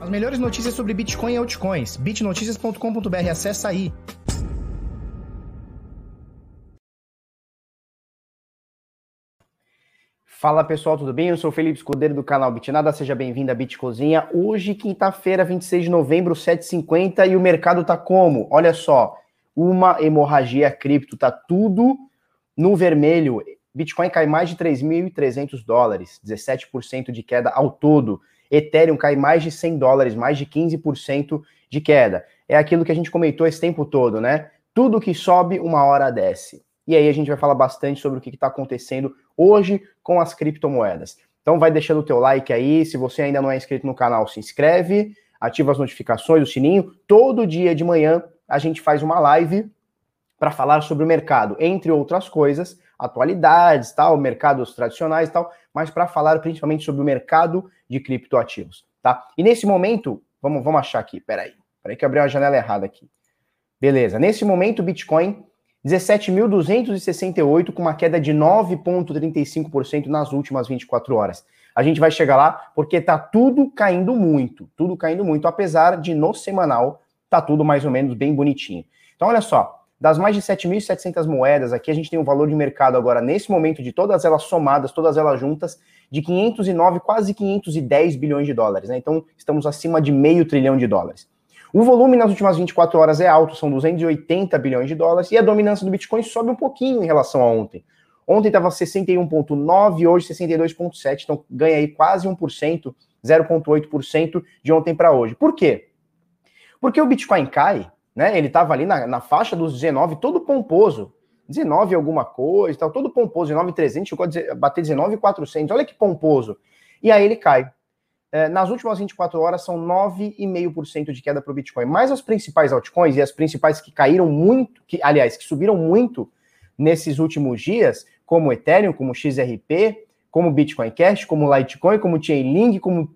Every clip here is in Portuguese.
As melhores notícias sobre Bitcoin e altcoins. bitnoticias.com.br. Acessa aí. Fala pessoal, tudo bem? Eu sou o Felipe Escudeiro do canal Bitnada, seja bem-vindo à Bitcozinha. Hoje, quinta-feira, 26 de novembro, 7h50 e o mercado tá como? Olha só, uma hemorragia cripto, tá tudo no vermelho. Bitcoin cai mais de 3.300 dólares, 17% de queda ao todo. Ethereum cai mais de 100 dólares, mais de 15% de queda. É aquilo que a gente comentou esse tempo todo, né? Tudo que sobe, uma hora desce. E aí a gente vai falar bastante sobre o que está acontecendo hoje com as criptomoedas. Então vai deixando o teu like aí, se você ainda não é inscrito no canal, se inscreve, ativa as notificações, o sininho. Todo dia de manhã a gente faz uma live para falar sobre o mercado, entre outras coisas, atualidades, tal, mercados tradicionais, tal, mas para falar principalmente sobre o mercado de criptoativos, tá? E nesse momento, vamos, vamos achar aqui, peraí, peraí que eu abri uma janela errada aqui. Beleza, nesse momento o Bitcoin 17.268 com uma queda de 9.35% nas últimas 24 horas. A gente vai chegar lá porque tá tudo caindo muito, tudo caindo muito, apesar de no semanal tá tudo mais ou menos bem bonitinho. Então olha só, das mais de 7.700 moedas, aqui a gente tem um valor de mercado agora, nesse momento, de todas elas somadas, todas elas juntas, de 509, quase 510 bilhões de dólares. Né? Então, estamos acima de meio trilhão de dólares. O volume nas últimas 24 horas é alto, são 280 bilhões de dólares, e a dominância do Bitcoin sobe um pouquinho em relação a ontem. Ontem estava 61,9, hoje 62,7, então ganha aí quase 1%, 0,8% de ontem para hoje. Por quê? Porque o Bitcoin cai né? Ele estava ali na, na, faixa dos 19, todo pomposo. 19 alguma coisa, tal, todo pomposo, 19,300, chegou a bater 19,400. Olha que pomposo. E aí ele cai. É, nas últimas 24 horas são 9,5% de queda para o Bitcoin. Mas as principais altcoins e as principais que caíram muito, que aliás, que subiram muito nesses últimos dias, como Ethereum, como XRP, como Bitcoin Cash, como Litecoin, como Chainlink, como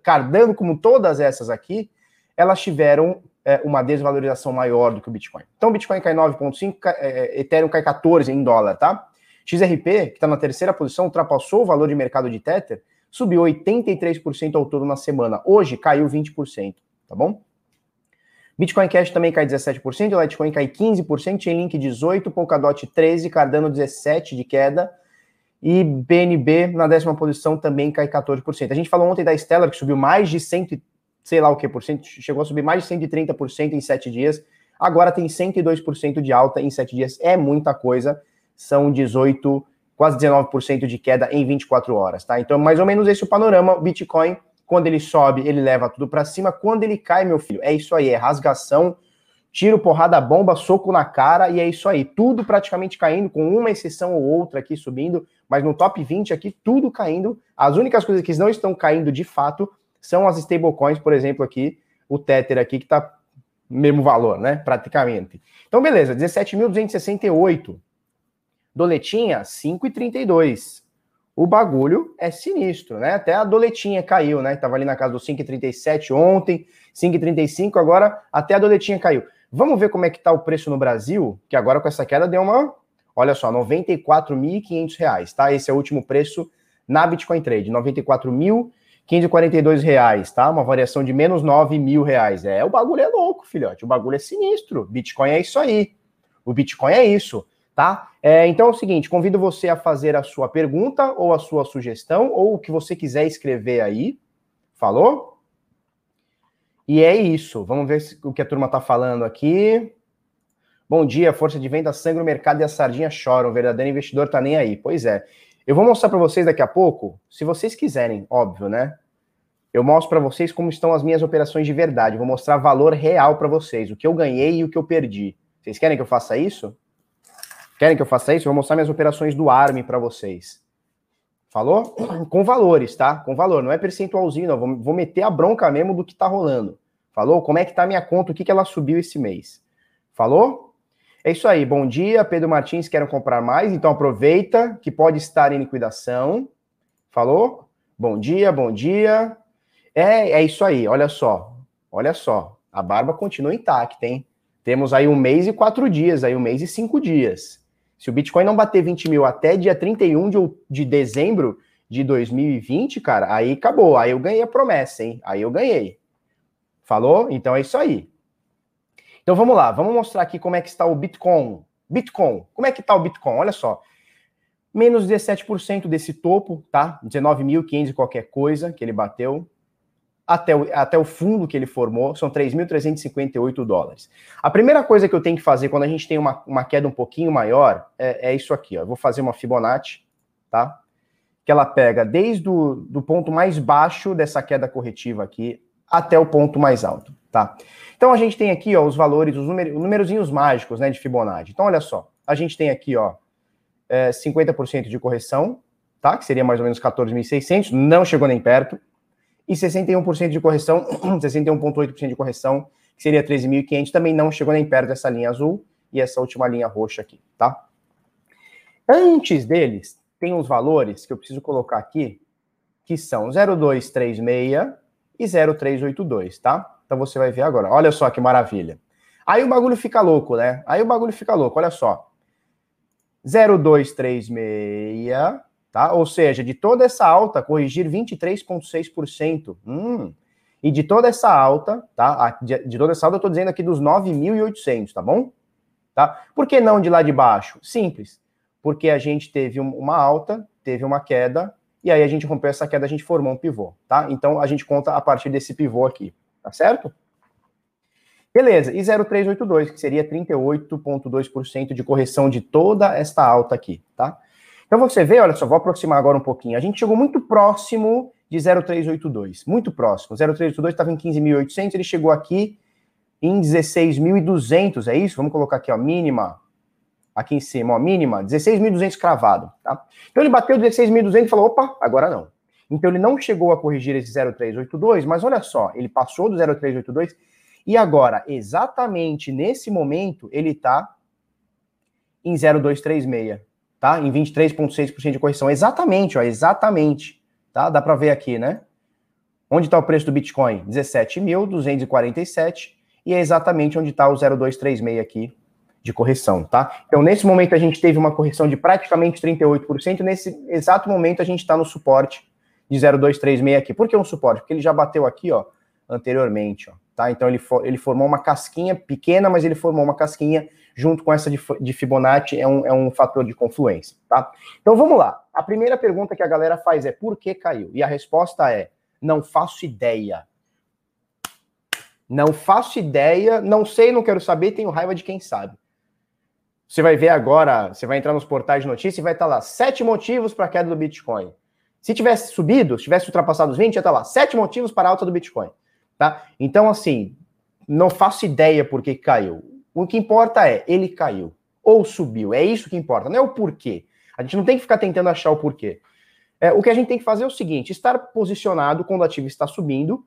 Cardano, como todas essas aqui, elas tiveram é, uma desvalorização maior do que o Bitcoin. Então o Bitcoin cai 9,5, é, Ethereum cai 14 em dólar, tá? XRP, que está na terceira posição, ultrapassou o valor de mercado de Tether, subiu 83% ao todo na semana. Hoje caiu 20%, tá bom? Bitcoin Cash também cai 17%, Litecoin cai 15%, Chainlink 18%, Polkadot 13%, Cardano 17% de queda, e BNB na décima posição também cai 14%. A gente falou ontem da Stellar, que subiu mais de 130%, sei lá o que por cento, chegou a subir mais de 130% em sete dias, agora tem 102% de alta em sete dias, é muita coisa, são 18, quase 19% de queda em 24 horas, tá? Então, mais ou menos esse é o panorama, o Bitcoin, quando ele sobe, ele leva tudo para cima, quando ele cai, meu filho, é isso aí, é rasgação, tiro, porrada, bomba, soco na cara, e é isso aí, tudo praticamente caindo, com uma exceção ou outra aqui subindo, mas no top 20 aqui, tudo caindo, as únicas coisas que não estão caindo de fato são as stablecoins, por exemplo, aqui, o Tether aqui, que está mesmo valor, né? Praticamente. Então, beleza, 17.268. Doletinha, 5,32. O bagulho é sinistro, né? Até a doletinha caiu, né? Tava ali na casa do 5,37 ontem, 5,35, agora até a doletinha caiu. Vamos ver como é que está o preço no Brasil, que agora com essa queda deu uma... Olha só, R$ 94.500, tá? Esse é o último preço na Bitcoin Trade, 94.000 542 reais, tá? Uma variação de menos 9 mil reais. É, o bagulho é louco, filhote. O bagulho é sinistro. Bitcoin é isso aí. O Bitcoin é isso, tá? É, então é o seguinte: convido você a fazer a sua pergunta ou a sua sugestão ou o que você quiser escrever aí. Falou? E é isso. Vamos ver o que a turma tá falando aqui. Bom dia, força de venda sangra o mercado e a sardinha choram. O verdadeiro investidor tá nem aí. Pois é. Eu vou mostrar para vocês daqui a pouco, se vocês quiserem, óbvio, né? Eu mostro para vocês como estão as minhas operações de verdade. Vou mostrar valor real para vocês, o que eu ganhei e o que eu perdi. Vocês querem que eu faça isso? Querem que eu faça isso? Eu vou mostrar minhas operações do ARM para vocês. Falou? Com valores, tá? Com valor, não é percentualzinho, não. Vou, vou meter a bronca mesmo do que tá rolando. Falou? Como é que tá a minha conta? O que, que ela subiu esse mês? Falou? É isso aí. Bom dia, Pedro Martins. Querem comprar mais? Então aproveita que pode estar em liquidação. Falou? Bom dia, bom dia. É, é isso aí. Olha só. Olha só. A barba continua intacta, hein? Temos aí um mês e quatro dias, aí um mês e cinco dias. Se o Bitcoin não bater 20 mil até dia 31 de, de dezembro de 2020, cara, aí acabou. Aí eu ganhei a promessa, hein? Aí eu ganhei. Falou? Então é isso aí. Então vamos lá, vamos mostrar aqui como é que está o Bitcoin. Bitcoin, como é que está o Bitcoin? Olha só, menos 17% desse topo, tá? 19.500 e qualquer coisa que ele bateu, até o, até o fundo que ele formou, são 3.358 dólares. A primeira coisa que eu tenho que fazer quando a gente tem uma, uma queda um pouquinho maior é, é isso aqui, ó. Eu vou fazer uma Fibonacci, tá? Que ela pega desde o do ponto mais baixo dessa queda corretiva aqui até o ponto mais alto, tá? Então a gente tem aqui, ó, os valores, os números, mágicos, né, de Fibonacci. Então olha só, a gente tem aqui, ó, é, 50% de correção, tá? Que seria mais ou menos 14.600, não chegou nem perto. E 61% de correção, 61,8% de correção, que seria 13.500, também não chegou nem perto dessa linha azul e essa última linha roxa aqui, tá? Antes deles, tem uns valores que eu preciso colocar aqui, que são 0236 e 0382, tá? Então você vai ver agora. Olha só que maravilha. Aí o bagulho fica louco, né? Aí o bagulho fica louco, olha só. 0236, tá? Ou seja, de toda essa alta, corrigir 23,6%. Hum. E de toda essa alta, tá? De, toda essa alta, eu tô dizendo aqui dos 9.800, tá bom? Tá? Por que não de lá de baixo? Simples. Porque a gente teve uma alta, teve uma queda, e aí a gente rompeu essa queda, a gente formou um pivô, tá? Então a gente conta a partir desse pivô aqui, tá certo? Beleza, e 0,382, que seria 38,2% de correção de toda esta alta aqui, tá? Então você vê, olha só, vou aproximar agora um pouquinho. A gente chegou muito próximo de 0,382, muito próximo. 0,382 estava em 15.800, ele chegou aqui em 16.200, é isso? Vamos colocar aqui, ó, mínima, aqui em cima, ó, mínima, 16.200 cravado, tá? Então ele bateu 16.200 e falou, opa, agora não. Então ele não chegou a corrigir esse 0,382, mas olha só, ele passou do 0,382 e agora, exatamente nesse momento, ele está em 0,236, tá? Em 23,6% de correção. Exatamente, ó, exatamente, tá? Dá para ver aqui, né? Onde está o preço do Bitcoin? 17.247 e é exatamente onde está o 0,236 aqui de correção, tá? Então, nesse momento, a gente teve uma correção de praticamente 38%. Nesse exato momento, a gente está no suporte de 0,236 aqui. Por que um suporte? Porque ele já bateu aqui, ó, anteriormente, ó, tá? Então, ele, for, ele formou uma casquinha pequena, mas ele formou uma casquinha junto com essa de, de Fibonacci, é um, é um fator de confluência, tá? Então, vamos lá. A primeira pergunta que a galera faz é por que caiu? E a resposta é não faço ideia. Não faço ideia, não sei, não quero saber, tenho raiva de quem sabe. Você vai ver agora, você vai entrar nos portais de notícia e vai estar lá, sete motivos para a queda do Bitcoin. Se tivesse subido, se tivesse ultrapassado os 20, ia estar lá, sete motivos para a alta do Bitcoin. Tá? Então, assim, não faço ideia por que caiu. O que importa é, ele caiu ou subiu. É isso que importa, não é o porquê. A gente não tem que ficar tentando achar o porquê. É, o que a gente tem que fazer é o seguinte: estar posicionado quando o ativo está subindo,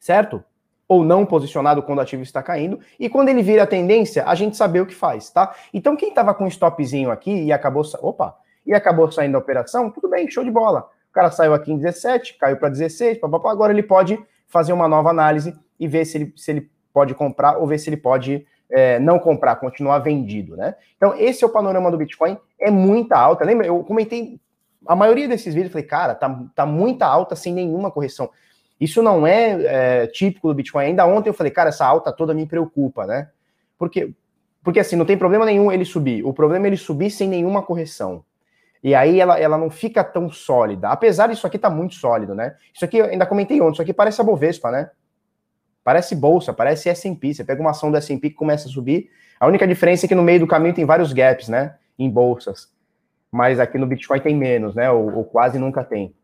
certo? ou não posicionado quando o ativo está caindo, e quando ele vira a tendência, a gente saber o que faz, tá? Então, quem estava com um stopzinho aqui e acabou, opa, e acabou saindo da operação, tudo bem, show de bola. O cara saiu aqui em 17, caiu para 16, papapá, agora ele pode fazer uma nova análise e ver se ele, se ele pode comprar ou ver se ele pode é, não comprar, continuar vendido, né? Então, esse é o panorama do Bitcoin, é muita alta. Lembra? Eu comentei a maioria desses vídeos, falei, cara, tá, tá muita alta sem nenhuma correção. Isso não é, é, típico do Bitcoin. Ainda ontem eu falei, cara, essa alta toda me preocupa, né? Porque, porque assim, não tem problema nenhum ele subir. O problema é ele subir sem nenhuma correção. E aí ela, ela não fica tão sólida. Apesar disso aqui tá muito sólido, né? Isso aqui, eu ainda comentei ontem, isso aqui parece a Bovespa, né? Parece bolsa, parece S&P. Você pega uma ação do S&P que começa a subir. A única diferença é que no meio do caminho tem vários gaps, né? Em bolsas. Mas aqui no Bitcoin tem menos, né? Ou, ou quase nunca tem.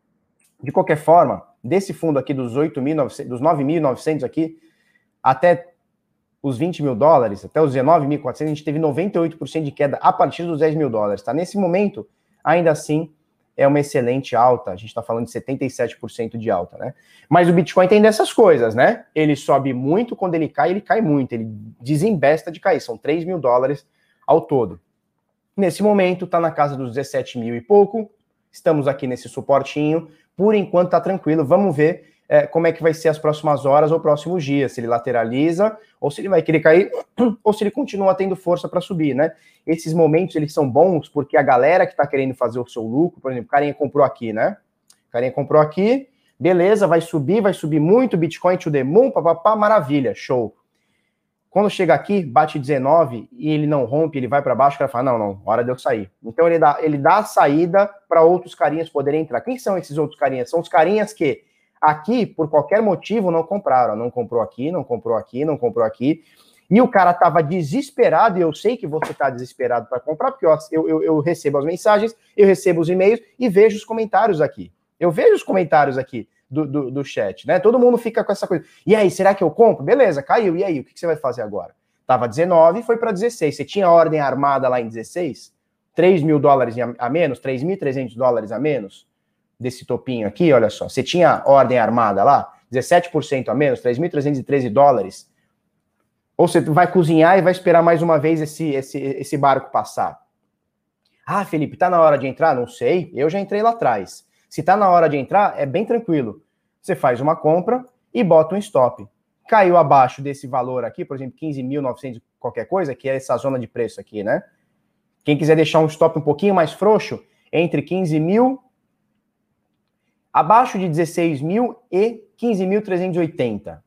De qualquer forma, desse fundo aqui dos 8.900, dos 9.900 aqui, até os 20 mil dólares, até os 19.400, a gente teve 98% de queda a partir dos 10 mil dólares, tá? Nesse momento, ainda assim, é uma excelente alta, a gente está falando de 77% de alta, né? Mas o Bitcoin tem dessas coisas, né? Ele sobe muito, quando ele cai, ele cai muito, ele desembesta de cair, são 3 mil dólares ao todo. Nesse momento, está na casa dos 17 mil e pouco, estamos aqui nesse suportinho, por enquanto tá tranquilo. Vamos ver é, como é que vai ser as próximas horas ou próximos dias, se ele lateraliza, ou se ele vai querer cair, ou se ele continua tendo força para subir, né? Esses momentos eles são bons porque a galera que está querendo fazer o seu lucro, por exemplo, o carinha comprou aqui, né? O carinha comprou aqui, Beleza, vai subir, vai subir muito, Bitcoin to the moon, papapá, maravilha, show. Quando chega aqui, bate 19 e ele não rompe, ele vai para baixo, o cara fala: não, não, hora de eu sair. Então ele dá, ele dá a saída para outros carinhas poderem entrar. Quem são esses outros carinhas? São os carinhas que aqui, por qualquer motivo, não compraram. Não comprou aqui, não comprou aqui, não comprou aqui. E o cara estava desesperado, e eu sei que você está desesperado para comprar, porque eu, eu, eu recebo as mensagens, eu recebo os e-mails e vejo os comentários aqui. Eu vejo os comentários aqui do, do, do, chat, né? Todo mundo fica com essa coisa. E aí, será que eu compro? Beleza, caiu. E aí, o que, que você vai fazer agora? Tava 19 e foi para 16. Você tinha ordem armada lá em 16? 3 mil dólares a menos? 3.300 dólares a menos? Desse topinho aqui, olha só. Você tinha ordem armada lá? 17% a menos? 3.313 dólares? Ou você vai cozinhar e vai esperar mais uma vez esse, esse, esse barco passar? Ah, Felipe, tá na hora de entrar? Não sei. Eu já entrei lá atrás. Se está na hora de entrar, é bem tranquilo. Você faz uma compra e bota um stop. Caiu abaixo desse valor aqui, por exemplo, 15.900 qualquer coisa, que é essa zona de preço aqui, né? Quem quiser deixar um stop um pouquinho mais frouxo, entre 15 mil, abaixo de 16 mil e 15.380,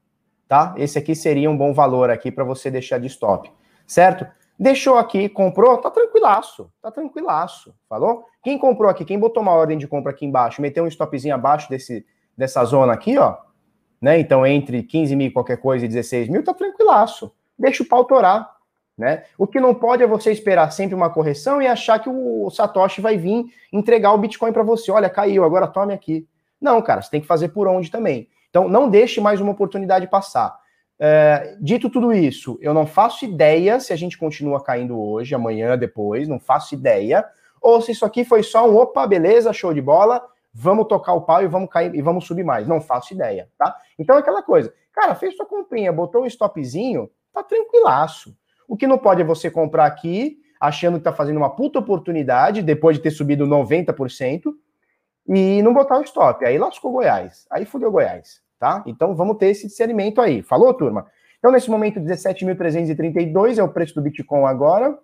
tá? Esse aqui seria um bom valor aqui para você deixar de stop, certo? Deixou aqui, comprou, tá tranquilaço, tá tranquilaço, falou? Quem comprou aqui, quem botou uma ordem de compra aqui embaixo, meteu um stopzinho abaixo desse, dessa zona aqui, ó, né? Então, entre 15 mil qualquer coisa e 16 mil, tá tranquilaço. Deixa o pau torar, né? O que não pode é você esperar sempre uma correção e achar que o Satoshi vai vir entregar o Bitcoin para você. Olha, caiu, agora tome aqui. Não, cara, você tem que fazer por onde também. Então, não deixe mais uma oportunidade passar. É, dito tudo isso, eu não faço ideia se a gente continua caindo hoje, amanhã, depois, não faço ideia. Ou se isso aqui foi só um opa, beleza, show de bola, vamos tocar o pau e vamos cair e vamos subir mais. Não faço ideia, tá? Então é aquela coisa. Cara, fez sua comprinha, botou um stopzinho, tá tranquilaço. O que não pode é você comprar aqui, achando que tá fazendo uma puta oportunidade, depois de ter subido 90%, e não botar o stop. Aí lascou Goiás. Aí fudeu Goiás tá? Então vamos ter esse discernimento aí. Falou, turma? Então, nesse momento, 17.332 é o preço do Bitcoin agora.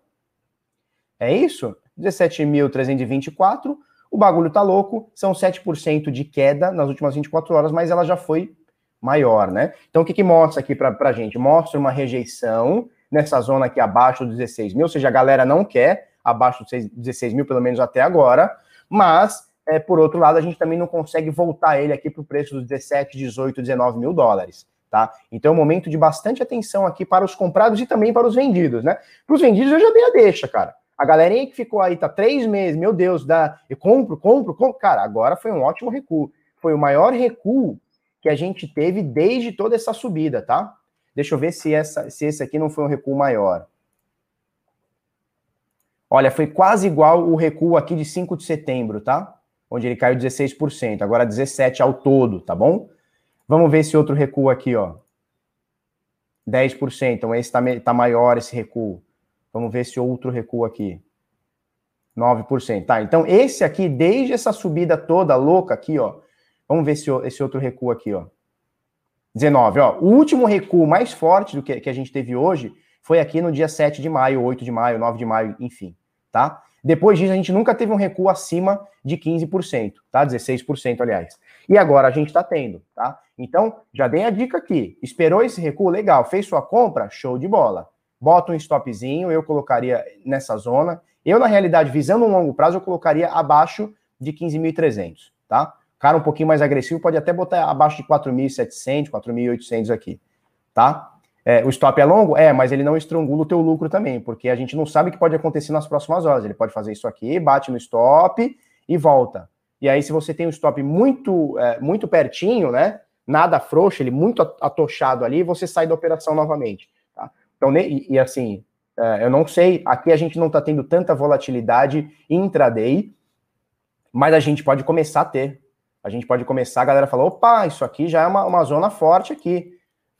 É isso? 17.324. O bagulho tá louco. São 7% de queda nas últimas 24 horas, mas ela já foi maior, né? Então, o que, que mostra aqui para a gente? Mostra uma rejeição nessa zona aqui abaixo dos 16 mil, ou seja, a galera não quer abaixo dos 16 mil, pelo menos até agora, mas é, por outro lado, a gente também não consegue voltar ele aqui para o preço dos 17, 18, 19 mil dólares. Tá? Então é um momento de bastante atenção aqui para os comprados e também para os vendidos, né? Para os vendidos eu já dei a deixa, cara. A galerinha que ficou aí, tá três meses, meu Deus, dá, eu compro, compro, compro. Cara, agora foi um ótimo recuo. Foi o maior recuo que a gente teve desde toda essa subida, tá? Deixa eu ver se, essa, se esse aqui não foi um recuo maior. Olha, foi quase igual o recuo aqui de 5 de setembro, tá? Onde ele caiu 16%, agora 17% ao todo, tá bom? Vamos ver esse outro recuo aqui, ó. 10%, então esse tá, tá maior esse recuo. Vamos ver esse outro recuo aqui. 9%. Tá, então esse aqui, desde essa subida toda louca aqui, ó. Vamos ver esse, esse outro recuo aqui, ó. 19, ó. O último recuo mais forte do que, que a gente teve hoje foi aqui no dia 7 de maio, 8 de maio, 9 de maio, enfim, tá? Depois disso, a gente nunca teve um recuo acima de 15%, tá? 16%, aliás. E agora a gente está tendo, tá? Então, já dei a dica aqui. Esperou esse recuo, legal. Fez sua compra, show de bola. Bota um stopzinho, eu colocaria nessa zona. Eu, na realidade, visando um longo prazo, eu colocaria abaixo de 15.300, tá? Cara um pouquinho mais agressivo pode até botar abaixo de 4.700, 4.800 aqui, tá? É, o stop é longo? É, mas ele não estrangula o teu lucro também, porque a gente não sabe o que pode acontecer nas próximas horas. Ele pode fazer isso aqui, bate no stop e volta. E aí, se você tem um stop muito, é, muito pertinho, né? Nada frouxo, ele muito atochado ali, você sai da operação novamente. Tá? Então, e, e assim, é, eu não sei, aqui a gente não está tendo tanta volatilidade intraday, mas a gente pode começar a ter. A gente pode começar, a galera fala, opa, isso aqui já é uma, uma zona forte aqui.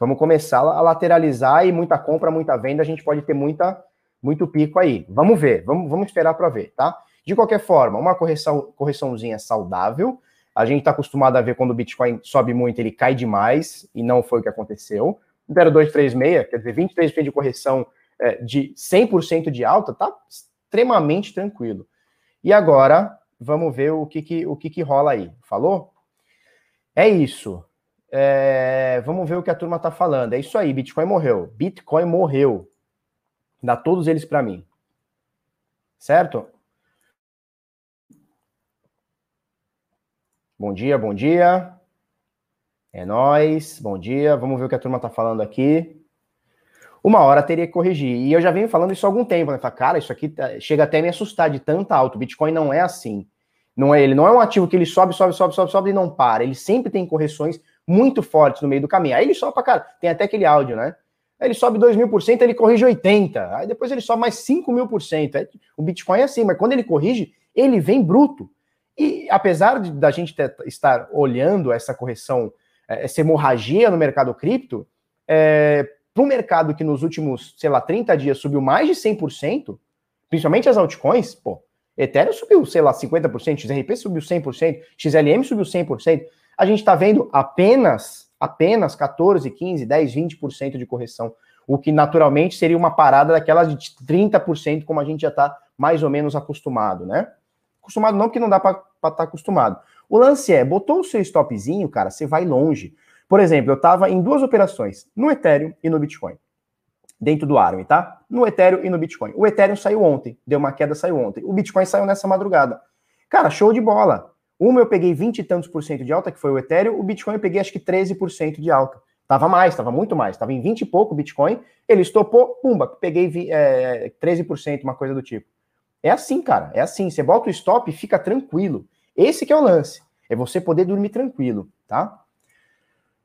Vamos começar a lateralizar e muita compra, muita venda, a gente pode ter muita, muito pico aí. Vamos ver, vamos, vamos esperar para ver, tá? De qualquer forma, uma correção, correçãozinha saudável. A gente está acostumado a ver quando o Bitcoin sobe muito, ele cai demais, e não foi o que aconteceu. 0,236, quer dizer, 23% de correção é, de 100% de alta, tá extremamente tranquilo. E agora, vamos ver o que, que, o que, que rola aí. Falou? É isso. É, vamos ver o que a turma tá falando. É isso aí, Bitcoin morreu. Bitcoin morreu. Dá todos eles para mim. Certo? Bom dia, bom dia. É nós. Bom dia. Vamos ver o que a turma tá falando aqui. Uma hora teria que corrigir. E eu já venho falando isso há algum tempo, né? Fala, cara, isso aqui tá... chega até a me assustar de tanta alto. Bitcoin não é assim. Não é, ele não é um ativo que ele sobe, sobe, sobe, sobe, sobe e não para. Ele sempre tem correções muito fortes no meio do caminho. Aí ele sobe pra cara. Tem até aquele áudio, né? Aí ele sobe 2 mil por cento, ele corrige 80. Aí depois ele sobe mais 5 mil por cento. O Bitcoin é assim, mas quando ele corrige, ele vem bruto. E apesar de, da gente ter, estar olhando essa correção, é, essa hemorragia no mercado cripto, é, para um mercado que nos últimos, sei lá, 30 dias subiu mais de 100%, principalmente as altcoins, pô, Ethereum subiu, sei lá, 50%, XRP subiu 100%, XLM subiu 100%. A gente está vendo apenas, apenas 14, 15, 10, 20% de correção, o que naturalmente seria uma parada daquelas de 30%, como a gente já está mais ou menos acostumado, né? Acostumado não, porque não dá para estar tá acostumado. O lance é, botou o seu stopzinho, cara, você vai longe. Por exemplo, eu estava em duas operações, no Ethereum e no Bitcoin dentro do ARM, tá? No Ethereum e no Bitcoin. O Ethereum saiu ontem, deu uma queda, saiu ontem. O Bitcoin saiu nessa madrugada. Cara, show de bola. Uma eu peguei 20 e tantos por cento de alta, que foi o Ethereum, o Bitcoin eu peguei acho que 13% de alta. Tava mais, tava muito mais. Tava em 20 e pouco o Bitcoin, ele estopou, pumba, peguei é, 13%, uma coisa do tipo. É assim, cara, é assim. Você bota o stop e fica tranquilo. Esse que é o lance. É você poder dormir tranquilo, tá?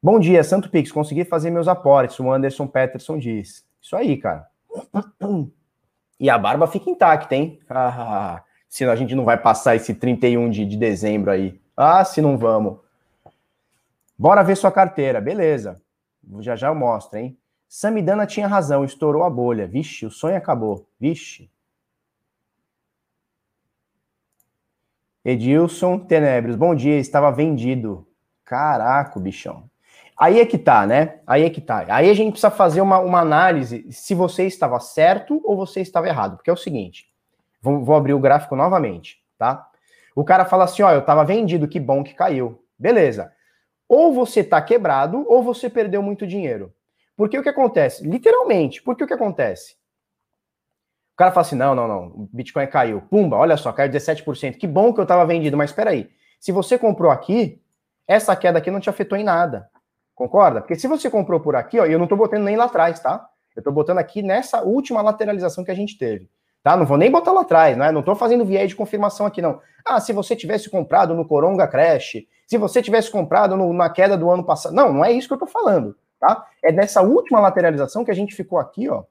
Bom dia, Santo Pix. Consegui fazer meus aportes, o Anderson Peterson diz. Isso aí, cara. E a barba fica intacta, hein? Ah, senão a gente não vai passar esse 31 de, de dezembro aí. Ah, se não vamos. Bora ver sua carteira. Beleza. Já já eu mostro, hein? Samidana tinha razão, estourou a bolha. Vixe, o sonho acabou. Vixe. Edilson Tenebres, bom dia, estava vendido. Caraca, bichão. Aí é que tá, né? Aí é que tá. Aí a gente precisa fazer uma, uma análise se você estava certo ou você estava errado. Porque é o seguinte: vou, vou abrir o gráfico novamente, tá? O cara fala assim: ó, eu estava vendido, que bom que caiu. Beleza. Ou você tá quebrado, ou você perdeu muito dinheiro. Porque o que acontece? Literalmente, porque o que acontece? O cara fala assim: não, não, não, o Bitcoin caiu. Pumba, olha só, caiu 17%. Que bom que eu estava vendido, mas espera aí. Se você comprou aqui, essa queda aqui não te afetou em nada. Concorda? Porque se você comprou por aqui, ó, eu não estou botando nem lá atrás, tá? Eu estou botando aqui nessa última lateralização que a gente teve. Tá? Não vou nem botar lá atrás, né? Não estou fazendo viés de confirmação aqui, não. Ah, se você tivesse comprado no Coronga Crash, se você tivesse comprado no, na queda do ano passado. Não, não é isso que eu estou falando, tá? É nessa última lateralização que a gente ficou aqui, ó.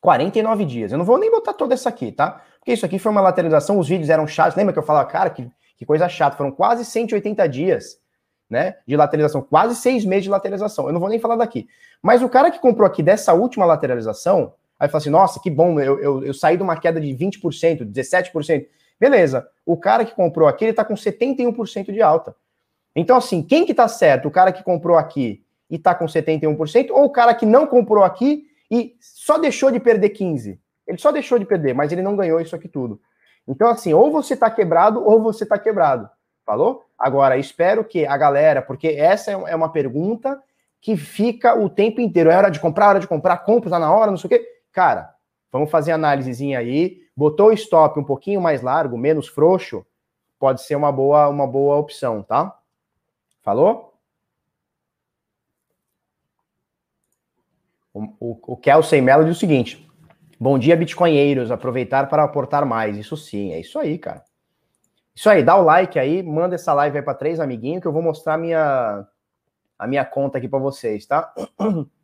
49 dias. Eu não vou nem botar toda essa aqui, tá? Porque isso aqui foi uma lateralização, os vídeos eram chatos. Lembra que eu falava, cara, que, que coisa chata. Foram quase 180 dias né, de lateralização, quase seis meses de lateralização. Eu não vou nem falar daqui. Mas o cara que comprou aqui dessa última lateralização, aí fala assim: nossa, que bom, eu, eu, eu saí de uma queda de 20%, 17%. Beleza, o cara que comprou aqui, ele tá com 71% de alta. Então, assim, quem que tá certo? O cara que comprou aqui e tá com 71%, ou o cara que não comprou aqui e só deixou de perder 15%? Ele só deixou de perder, mas ele não ganhou isso aqui tudo. Então, assim, ou você tá quebrado, ou você tá quebrado. Falou? Agora, espero que a galera, porque essa é uma pergunta que fica o tempo inteiro. É hora de comprar, hora de comprar, compra, tá na hora, não sei o quê. Cara, vamos fazer análisezinha aí. Botou o stop um pouquinho mais largo, menos frouxo, pode ser uma boa, uma boa opção, tá? Falou? O, o, o Kelsey Mello diz o seguinte: Bom dia, bitcoinheiros. Aproveitar para aportar mais. Isso sim, é isso aí, cara. Isso aí, dá o like aí, manda essa live aí para três amiguinhos que eu vou mostrar a minha, a minha conta aqui para vocês, tá?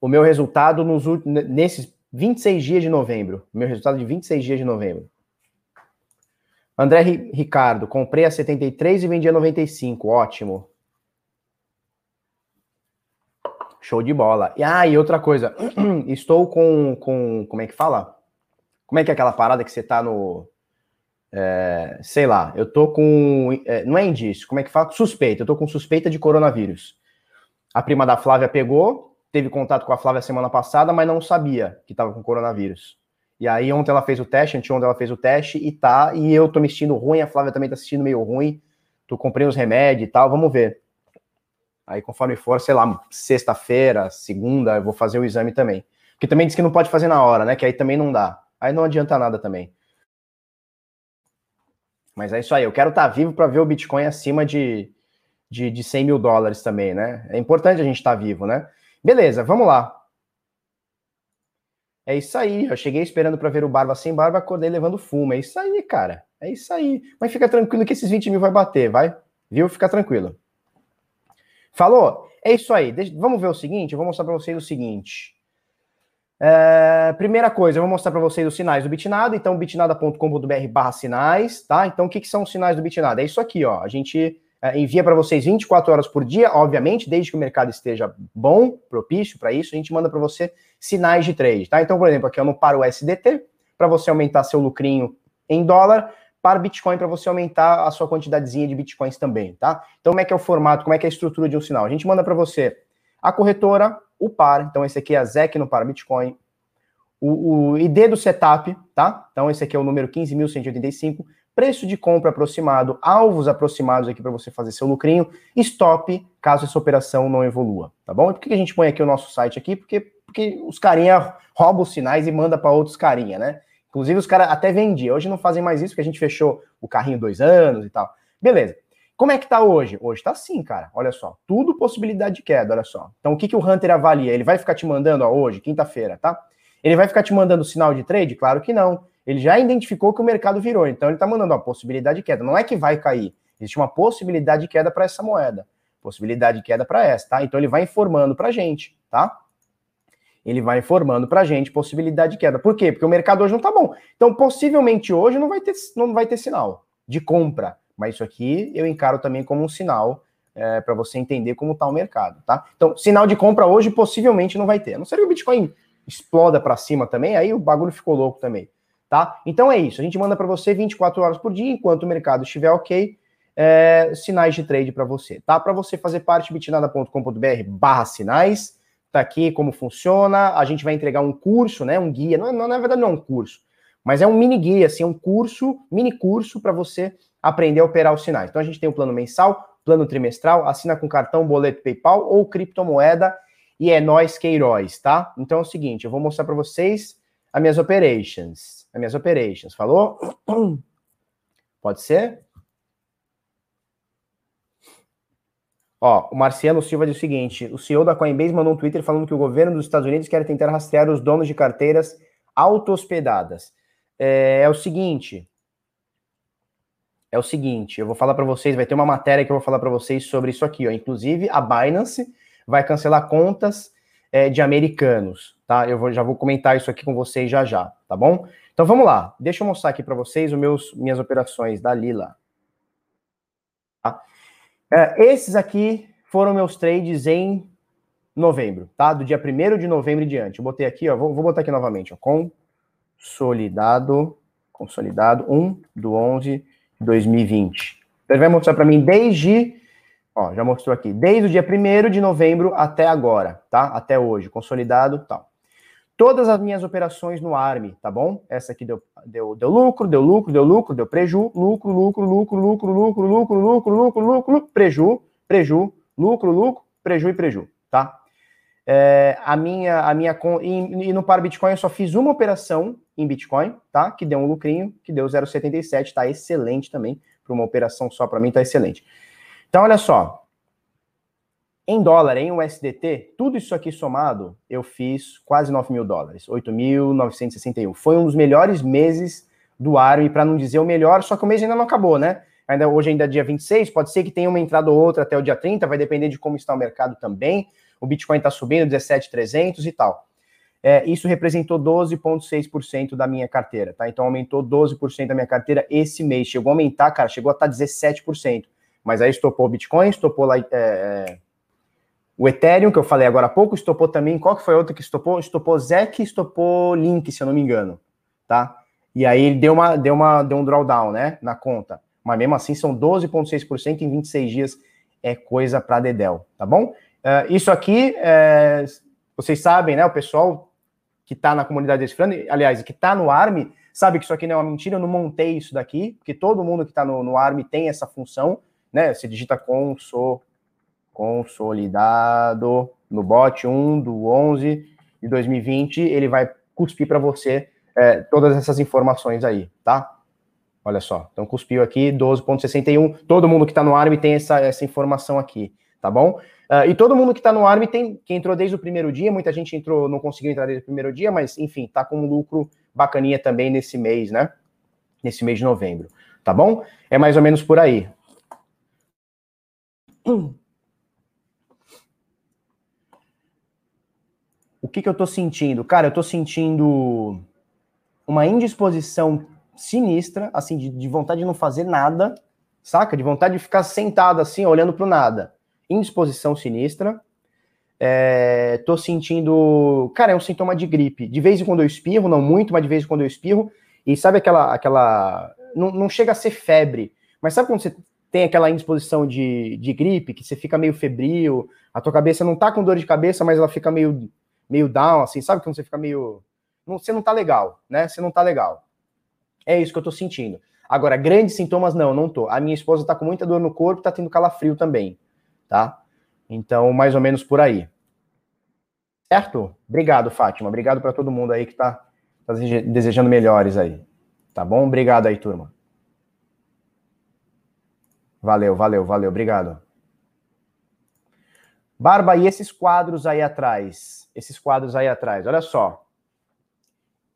O meu resultado nos nesses 26 dias de novembro. Meu resultado de 26 dias de novembro. André Ricardo, comprei a 73 e vendi a 95. Ótimo. Show de bola. E, ah, e outra coisa. Estou com, com. Como é que fala? Como é que é aquela parada que você tá no é, sei lá, eu tô com. É, não é indício, como é que fala? Suspeita, eu tô com suspeita de coronavírus. A prima da Flávia pegou, teve contato com a Flávia semana passada, mas não sabia que tava com coronavírus. E aí ontem ela fez o teste, anteontem ela fez o teste e tá, e eu tô me sentindo ruim, a Flávia também tá assistindo meio ruim. Tu comprei os remédios e tal, vamos ver. Aí, conforme for, sei lá, sexta-feira, segunda, eu vou fazer o exame também. Porque também diz que não pode fazer na hora, né? Que aí também não dá. Aí não adianta nada também. Mas é isso aí. Eu quero estar tá vivo para ver o Bitcoin acima de, de, de 100 mil dólares também, né? É importante a gente estar tá vivo, né? Beleza, vamos lá. É isso aí. Eu cheguei esperando para ver o Barba sem barba, acordei levando fumo. É isso aí, cara. É isso aí. Mas fica tranquilo que esses 20 mil vai bater, vai? Viu? Fica tranquilo. Falou? É isso aí. Deixa, vamos ver o seguinte. Eu vou mostrar para vocês o seguinte. É, primeira coisa, eu vou mostrar para vocês os sinais do Bitnada, então bitnada.com.br barra sinais, tá? Então o que, que, são os sinais do Bitnada? É isso aqui, ó, a gente envia para vocês 24 horas por dia, obviamente, desde que o mercado esteja bom, propício para isso, a gente manda para você sinais de trade, tá? Então, por exemplo, aqui eu não paro o SDT, para você aumentar seu lucrinho em dólar, para Bitcoin para você aumentar a sua quantidadezinha de Bitcoins também, tá? Então, como é que é o formato, como é que é a estrutura de um sinal? A gente manda para você a corretora, o par, então esse aqui é a ZEC no par Bitcoin, o, o ID do setup, tá? Então esse aqui é o número 15.185, preço de compra aproximado, alvos aproximados aqui para você fazer seu lucrinho, stop caso essa operação não evolua, tá bom? E por que a gente põe aqui o nosso site aqui? Porque, porque os carinha roubam os sinais e manda para outros carinha, né? Inclusive os caras até vendiam, hoje não fazem mais isso porque a gente fechou o carrinho dois anos e tal. Beleza. Como é que tá hoje? Hoje tá assim, cara. Olha só. Tudo possibilidade de queda, olha só. Então, o que, que o Hunter avalia? Ele vai ficar te mandando, ó, hoje, quinta-feira, tá? Ele vai ficar te mandando sinal de trade? Claro que não. Ele já identificou que o mercado virou. Então, ele tá mandando, ó, possibilidade de queda. Não é que vai cair. Existe uma possibilidade de queda para essa moeda. Possibilidade de queda para essa, tá? Então, ele vai informando pra gente, tá? Ele vai informando pra gente possibilidade de queda. Por quê? Porque o mercado hoje não tá bom. Então, possivelmente hoje não vai ter, não vai ter sinal de compra mas isso aqui eu encaro também como um sinal é, para você entender como está o mercado, tá? Então, sinal de compra hoje possivelmente não vai ter. A não ser que o Bitcoin exploda para cima também, aí o bagulho ficou louco também, tá? Então é isso. A gente manda para você 24 horas por dia, enquanto o mercado estiver ok, é, sinais de trade para você, tá? Para você fazer parte, bitnada.com.br barra sinais, tá aqui como funciona. A gente vai entregar um curso, né? Um guia, não, é, não na verdade não é um curso, mas é um mini guia, assim, um curso, mini curso para você aprender a operar os sinais. Então a gente tem o plano mensal, plano trimestral, assina com cartão, boleto PayPal ou criptomoeda e é nós Queiroz, tá? Então é o seguinte, eu vou mostrar para vocês as minhas operations. As minhas operations, falou? Pode ser? Ó, o Marciano Silva diz o seguinte: o CEO da Coinbase mandou um Twitter falando que o governo dos Estados Unidos quer tentar rastrear os donos de carteiras auto-hospedadas. É, é o seguinte: é o seguinte, eu vou falar para vocês, vai ter uma matéria que eu vou falar para vocês sobre isso aqui, ó. Inclusive, a Binance vai cancelar contas é, de americanos, tá? Eu vou, já vou comentar isso aqui com vocês já já, tá bom? Então vamos lá, deixa eu mostrar aqui para vocês os meus minhas operações da Lila. Tá? É, esses aqui foram meus trades em novembro, tá? Do dia 1 de novembro em diante. Eu botei aqui, ó, vou, vou botar aqui novamente, ó, consolidado, consolidado 1 do 11 2020. Então ele vai mostrar para mim desde, ó, já mostrou aqui, desde o dia 1 de novembro até agora, tá? Até hoje, consolidado, tal. Todas as minhas operações no ARM, tá bom? Essa aqui deu, deu, deu lucro, deu lucro, deu lucro, deu preju, lucro, lucro, lucro, lucro, lucro, lucro, lucro, lucro, lucro, preju, preju, lucro, lucro, preju e preju, tá? É, a minha, a minha e, e no par Bitcoin eu só fiz uma operação em Bitcoin, tá? Que deu um lucrinho, que deu 0,77, tá excelente também. Para uma operação só para mim tá excelente. Então, olha só. Em dólar, em USDT, tudo isso aqui somado, eu fiz quase 9 mil dólares, 8.961. Foi um dos melhores meses do ARM, para não dizer o melhor, só que o mês ainda não acabou, né? Ainda, hoje ainda é dia 26, pode ser que tenha uma entrada ou outra até o dia 30, vai depender de como está o mercado também. O Bitcoin está subindo 17,300 e tal é, isso representou 12,6% da minha carteira, tá? Então aumentou 12% da minha carteira esse mês. Chegou a aumentar, cara, chegou a estar 17%. Mas aí estopou o Bitcoin, estopou lá, é, é, o Ethereum, que eu falei agora há pouco, estopou também. Qual que foi a outra que estopou? Estopou ZEC, estopou Link, se eu não me engano, tá? E aí ele deu, uma, deu, uma, deu um drawdown, né, na conta. Mas mesmo assim são 12,6% em 26 dias. É coisa para dedéu, tá bom? Uh, isso aqui, é, vocês sabem, né, o pessoal que está na comunidade Decifrando, aliás, que está no ARM, sabe que isso aqui não é uma mentira, eu não montei isso daqui, porque todo mundo que está no, no ARM tem essa função né? Você digita conso, consolidado no bot 1 do 11 de 2020, ele vai cuspir para você é, todas essas informações aí, tá? Olha só, então cuspiu aqui 12.61. Todo mundo que está no ARM tem essa, essa informação aqui, tá bom? Uh, e todo mundo que está no ARM tem, que entrou desde o primeiro dia, muita gente entrou, não conseguiu entrar desde o primeiro dia, mas enfim, tá com um lucro bacaninha também nesse mês, né? Nesse mês de novembro, tá bom? É mais ou menos por aí. O que, que eu tô sentindo? Cara, eu tô sentindo uma indisposição sinistra, assim, de, de vontade de não fazer nada, saca? De vontade de ficar sentado assim, olhando para o nada. Indisposição sinistra. É, tô sentindo. Cara, é um sintoma de gripe. De vez em quando eu espirro, não muito, mas de vez em quando eu espirro. E sabe aquela. aquela não, não chega a ser febre, mas sabe quando você tem aquela indisposição de, de gripe, que você fica meio febril, a tua cabeça não tá com dor de cabeça, mas ela fica meio, meio down, assim, sabe quando você fica meio. Não, você não tá legal, né? Você não tá legal. É isso que eu tô sentindo. Agora, grandes sintomas, não, não tô. A minha esposa tá com muita dor no corpo, tá tendo calafrio também, tá? Então, mais ou menos por aí. Certo? Obrigado, Fátima. Obrigado para todo mundo aí que tá, tá desejando melhores aí. Tá bom? Obrigado aí, turma. Valeu, valeu, valeu. Obrigado. Barba, e esses quadros aí atrás? Esses quadros aí atrás, olha só.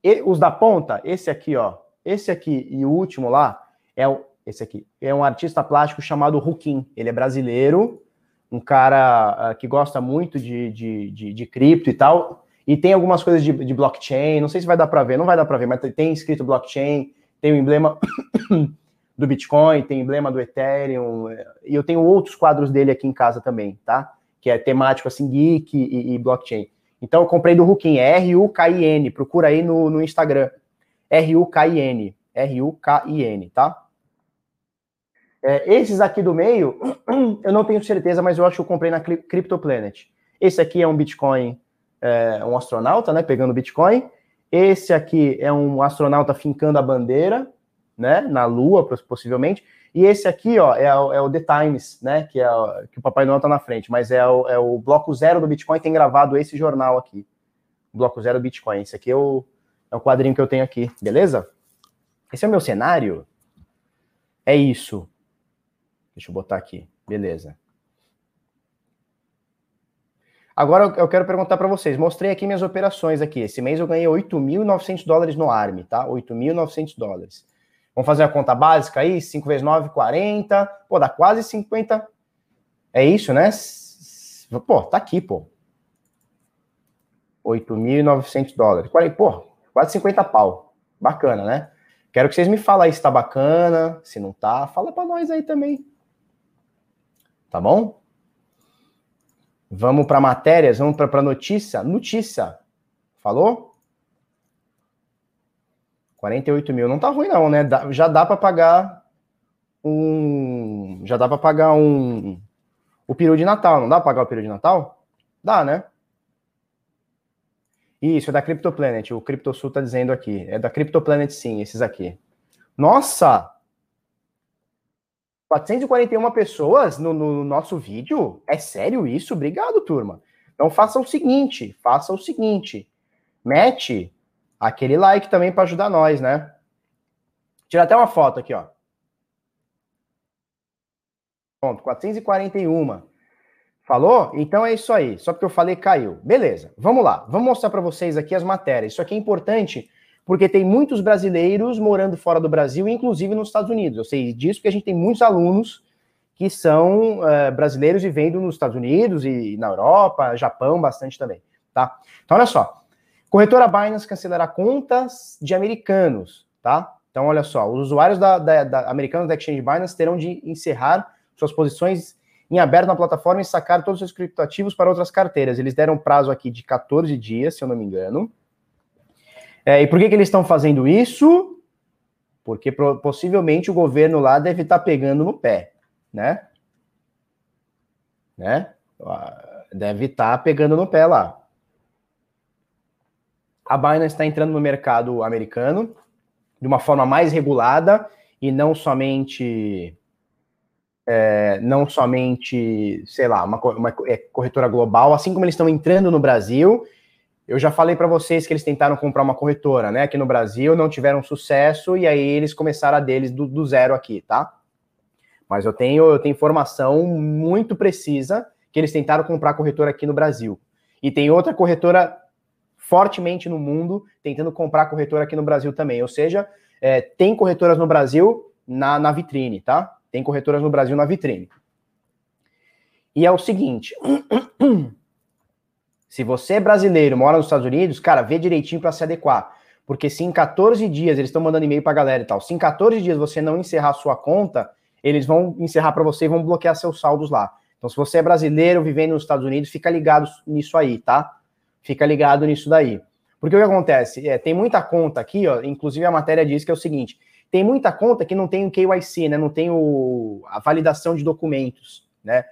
E, os da ponta, esse aqui, ó. Esse aqui e o último lá é o, esse aqui. É um artista plástico chamado Rukin. Ele é brasileiro, um cara uh, que gosta muito de, de, de, de, cripto e tal. E tem algumas coisas de, de blockchain. Não sei se vai dar para ver, não vai dar para ver, mas tem escrito blockchain, tem o emblema do Bitcoin, tem emblema do Ethereum. E eu tenho outros quadros dele aqui em casa também, tá? Que é temático assim, geek e, e blockchain. Então eu comprei do Rukin, R-U-K-I-N. Procura aí no, no Instagram. R-U-K-I-N. R-U-K-I-N, tá? É, esses aqui do meio, eu não tenho certeza, mas eu acho que eu comprei na CryptoPlanet. Esse aqui é um Bitcoin, é, um astronauta, né, pegando Bitcoin. Esse aqui é um astronauta fincando a bandeira, né, na Lua, possivelmente. E esse aqui, ó, é, o, é o The Times, né, que, é o, que o Papai Noel tá na frente, mas é o, é o bloco zero do Bitcoin, tem gravado esse jornal aqui. Bloco zero do Bitcoin. Esse aqui é o, é o quadrinho que eu tenho aqui, beleza? Esse é o meu cenário? É isso. Deixa eu botar aqui, beleza. Agora eu quero perguntar para vocês. Mostrei aqui minhas operações aqui. Esse mês eu ganhei 8.900 dólares no ARM, tá? 8.900 dólares. Vamos fazer a conta básica aí? 5 vezes 9, 40. Pô, dá quase 50. É isso, né? Pô, tá aqui, pô. 8.900 dólares. Pô, Quase 50 pau. Bacana, né? Quero que vocês me falem aí se tá bacana, se não tá. Fala para nós aí também. Tá bom? Vamos para matérias, vamos para notícia. Notícia. Falou? 48 mil. Não tá ruim, não, né? já dá para pagar um. Já dá para pagar um. O peru de Natal. Não dá para pagar o peru de Natal? Dá, né? Isso, é da CryptoPlanet. O CryptoSul está dizendo aqui. É da CryptoPlanet, sim, esses aqui. Nossa! 441 pessoas no, no, nosso vídeo? É sério isso? Obrigado, turma. Então faça o seguinte, faça o seguinte. Mete aquele like também para ajudar nós, né? Tira até uma foto aqui, ó. Pronto, 441. Falou? Então é isso aí. Só porque eu falei caiu. Beleza. Vamos lá. Vamos mostrar para vocês aqui as matérias. Isso aqui é importante porque tem muitos brasileiros morando fora do Brasil, inclusive nos Estados Unidos. Eu sei disso porque a gente tem muitos alunos que são uh, brasileiros vivendo nos Estados Unidos e na Europa, Japão, bastante também, tá? Então olha só. Corretora Binance cancelará contas de americanos, tá? Então olha só, os usuários da, da, da americanos da Exchange Binance terão de encerrar suas posições em aberto na plataforma e sacar todos os seus criptoativos para outras carteiras. Eles deram prazo aqui de 14 dias, se eu não me engano. É, e por que, que eles estão fazendo isso? Porque possivelmente o governo lá deve estar tá pegando no pé, né? Né? Deve estar tá pegando no pé lá. A Binance está entrando no mercado americano de uma forma mais regulada e não somente é, não somente, sei lá, uma, uma é, corretora global, assim como eles estão entrando no Brasil. Eu já falei para vocês que eles tentaram comprar uma corretora, né, aqui no Brasil, não tiveram sucesso e aí eles começaram a deles do, do zero aqui, tá? Mas eu tenho, eu tenho informação muito precisa que eles tentaram comprar corretora aqui no Brasil. E tem outra corretora fortemente no mundo tentando comprar corretora aqui no Brasil também. Ou seja, é, tem corretoras no Brasil na, na vitrine, tá? Tem corretoras no Brasil na vitrine. E é o seguinte: se você é brasileiro, mora nos Estados Unidos, cara, vê direitinho para se adequar. Porque se em 14 dias, eles estão mandando e-mail para a galera e tal, se em 14 dias você não encerrar sua conta, eles vão encerrar para você e vão bloquear seus saldos lá. Então, se você é brasileiro vivendo nos Estados Unidos, fica ligado nisso aí, tá? Fica ligado nisso daí. Porque o que acontece? É, tem muita conta aqui, ó, inclusive a matéria diz que é o seguinte: tem muita conta que não tem o KYC, né? Não tem o, a validação de documentos, né?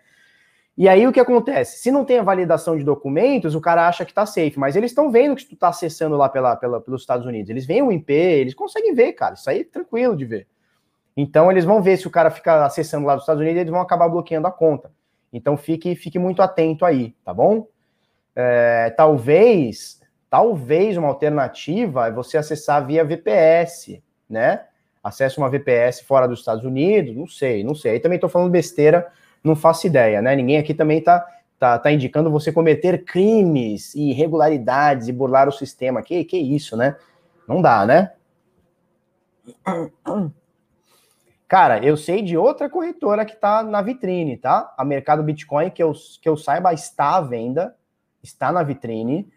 E aí o que acontece? Se não tem a validação de documentos, o cara acha que tá safe, mas eles estão vendo que tu tá acessando lá pela, pela, pelos Estados Unidos. Eles veem o IP, eles conseguem ver, cara. Isso aí é tranquilo de ver. Então eles vão ver se o cara fica acessando lá dos Estados Unidos, eles vão acabar bloqueando a conta. Então fique, fique muito atento aí, tá bom? É, talvez, talvez uma alternativa é você acessar via VPS, né? Acesse uma VPS fora dos Estados Unidos, não sei, não sei. Aí também estou falando besteira, não faço ideia, né? Ninguém aqui também está tá, tá indicando você cometer crimes e irregularidades e burlar o sistema. Que, que isso, né? Não dá, né? Cara, eu sei de outra corretora que está na vitrine, tá? A Mercado Bitcoin, que eu, que eu saiba, está à venda, está na vitrine.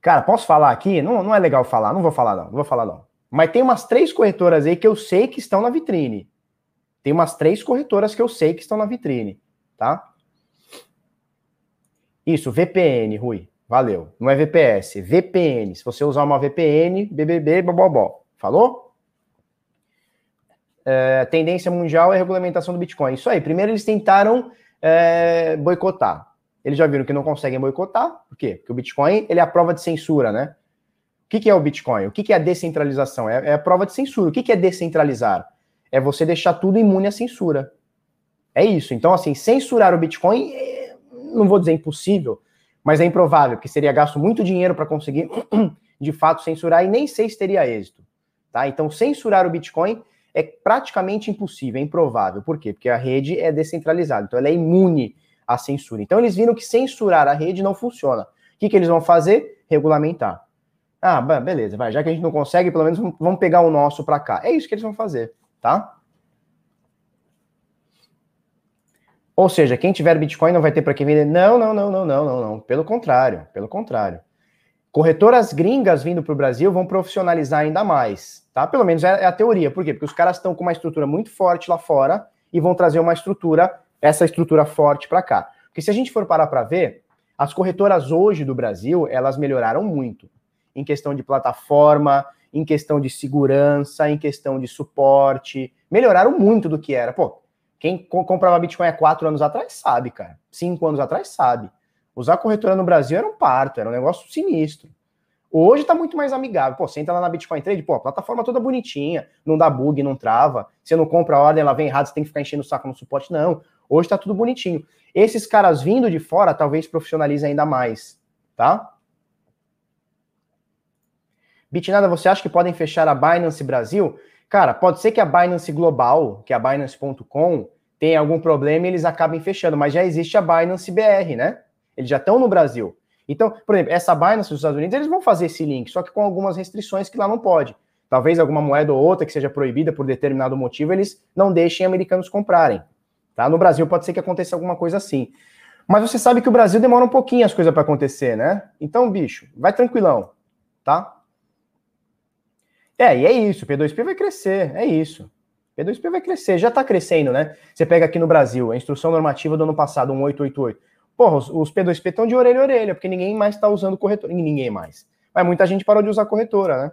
Cara, posso falar aqui? Não, não é legal falar, não vou falar não, não vou falar não. Mas tem umas três corretoras aí que eu sei que estão na vitrine. Tem umas três corretoras que eu sei que estão na vitrine, tá? Isso, VPN, Rui. Valeu. Não é VPS, VPN. Se você usar uma VPN, BBB, bobobó. Falou? É, tendência mundial é regulamentação do Bitcoin. Isso aí. Primeiro eles tentaram é, boicotar. Eles já viram que não conseguem boicotar. Por quê? Porque o Bitcoin ele é a prova de censura, né? O que, que é o Bitcoin? O que, que é a descentralização? É, é, a prova de censura. O que, que é descentralizar? É você deixar tudo imune à censura. É isso. Então, assim, censurar o Bitcoin, é, não vou dizer impossível, mas é improvável, porque seria gasto muito dinheiro para conseguir, de fato, censurar e nem sei se teria êxito. Tá? Então, censurar o Bitcoin é praticamente impossível, é improvável. Por quê? Porque a rede é descentralizada, então ela é imune à censura. Então, eles viram que censurar a rede não funciona. O que, que eles vão fazer? Regulamentar. Ah, beleza, vai. Já que a gente não consegue, pelo menos vamos pegar o nosso para cá. É isso que eles vão fazer, tá? Ou seja, quem tiver Bitcoin não vai ter para quem vender. Não, não, não, não, não, não, não. Pelo contrário, pelo contrário. Corretoras gringas vindo para o Brasil vão profissionalizar ainda mais, tá? Pelo menos é, é a teoria. Por quê? Porque os caras estão com uma estrutura muito forte lá fora e vão trazer uma estrutura, essa estrutura forte para cá. Porque se a gente for parar para ver, as corretoras hoje do Brasil, elas melhoraram muito em questão de plataforma, em questão de segurança, em questão de suporte. Melhoraram muito do que era. Pô, quem comprava Bitcoin há quatro anos atrás sabe, cara. Cinco anos atrás sabe. Usar corretora no Brasil era um parto, era um negócio sinistro. Hoje tá muito mais amigável. Pô, você entra lá na Bitcoin Trade, pô, plataforma toda bonitinha, não dá bug, não trava. Você não compra a ordem, ela vem errada, você tem que ficar enchendo o saco no suporte. Não. Hoje tá tudo bonitinho. Esses caras vindo de fora talvez profissionalizem ainda mais, tá? Bitnada, você acha que podem fechar a Binance Brasil? Cara, pode ser que a Binance Global, que é a Binance.com, tenha algum problema e eles acabem fechando, mas já existe a Binance BR, né? Eles já estão no Brasil. Então, por exemplo, essa Binance dos Estados Unidos, eles vão fazer esse link, só que com algumas restrições que lá não pode. Talvez alguma moeda ou outra que seja proibida por determinado motivo, eles não deixem americanos comprarem. Tá? No Brasil pode ser que aconteça alguma coisa assim. Mas você sabe que o Brasil demora um pouquinho as coisas para acontecer, né? Então, bicho, vai tranquilão, tá? É, e é isso, P2P vai crescer, é isso. P2P vai crescer, já está crescendo, né? Você pega aqui no Brasil, a instrução normativa do ano passado, 1888. Porra, os, os P2P estão de orelha a orelha, porque ninguém mais está usando corretora. Ninguém mais. Mas muita gente parou de usar corretora, né?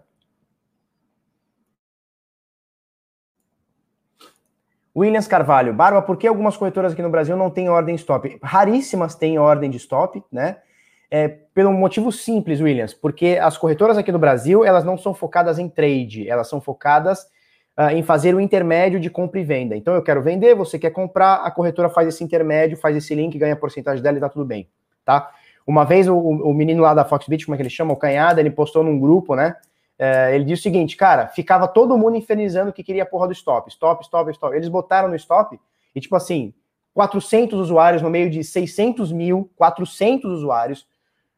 Williams Carvalho, Barba, por que algumas corretoras aqui no Brasil não têm ordem stop? Raríssimas têm ordem de stop, né? É, pelo motivo simples, Williams, porque as corretoras aqui no Brasil, elas não são focadas em trade, elas são focadas uh, em fazer o intermédio de compra e venda. Então eu quero vender, você quer comprar, a corretora faz esse intermédio, faz esse link, ganha a porcentagem dela e tá tudo bem, tá? Uma vez o, o menino lá da Foxbit, como é que ele chama? O Canhada, ele postou num grupo, né? É, ele disse o seguinte, cara, ficava todo mundo infernizando que queria a porra do stop, stop, stop, stop. Eles botaram no stop e, tipo assim, 400 usuários no meio de 600 mil, 400 usuários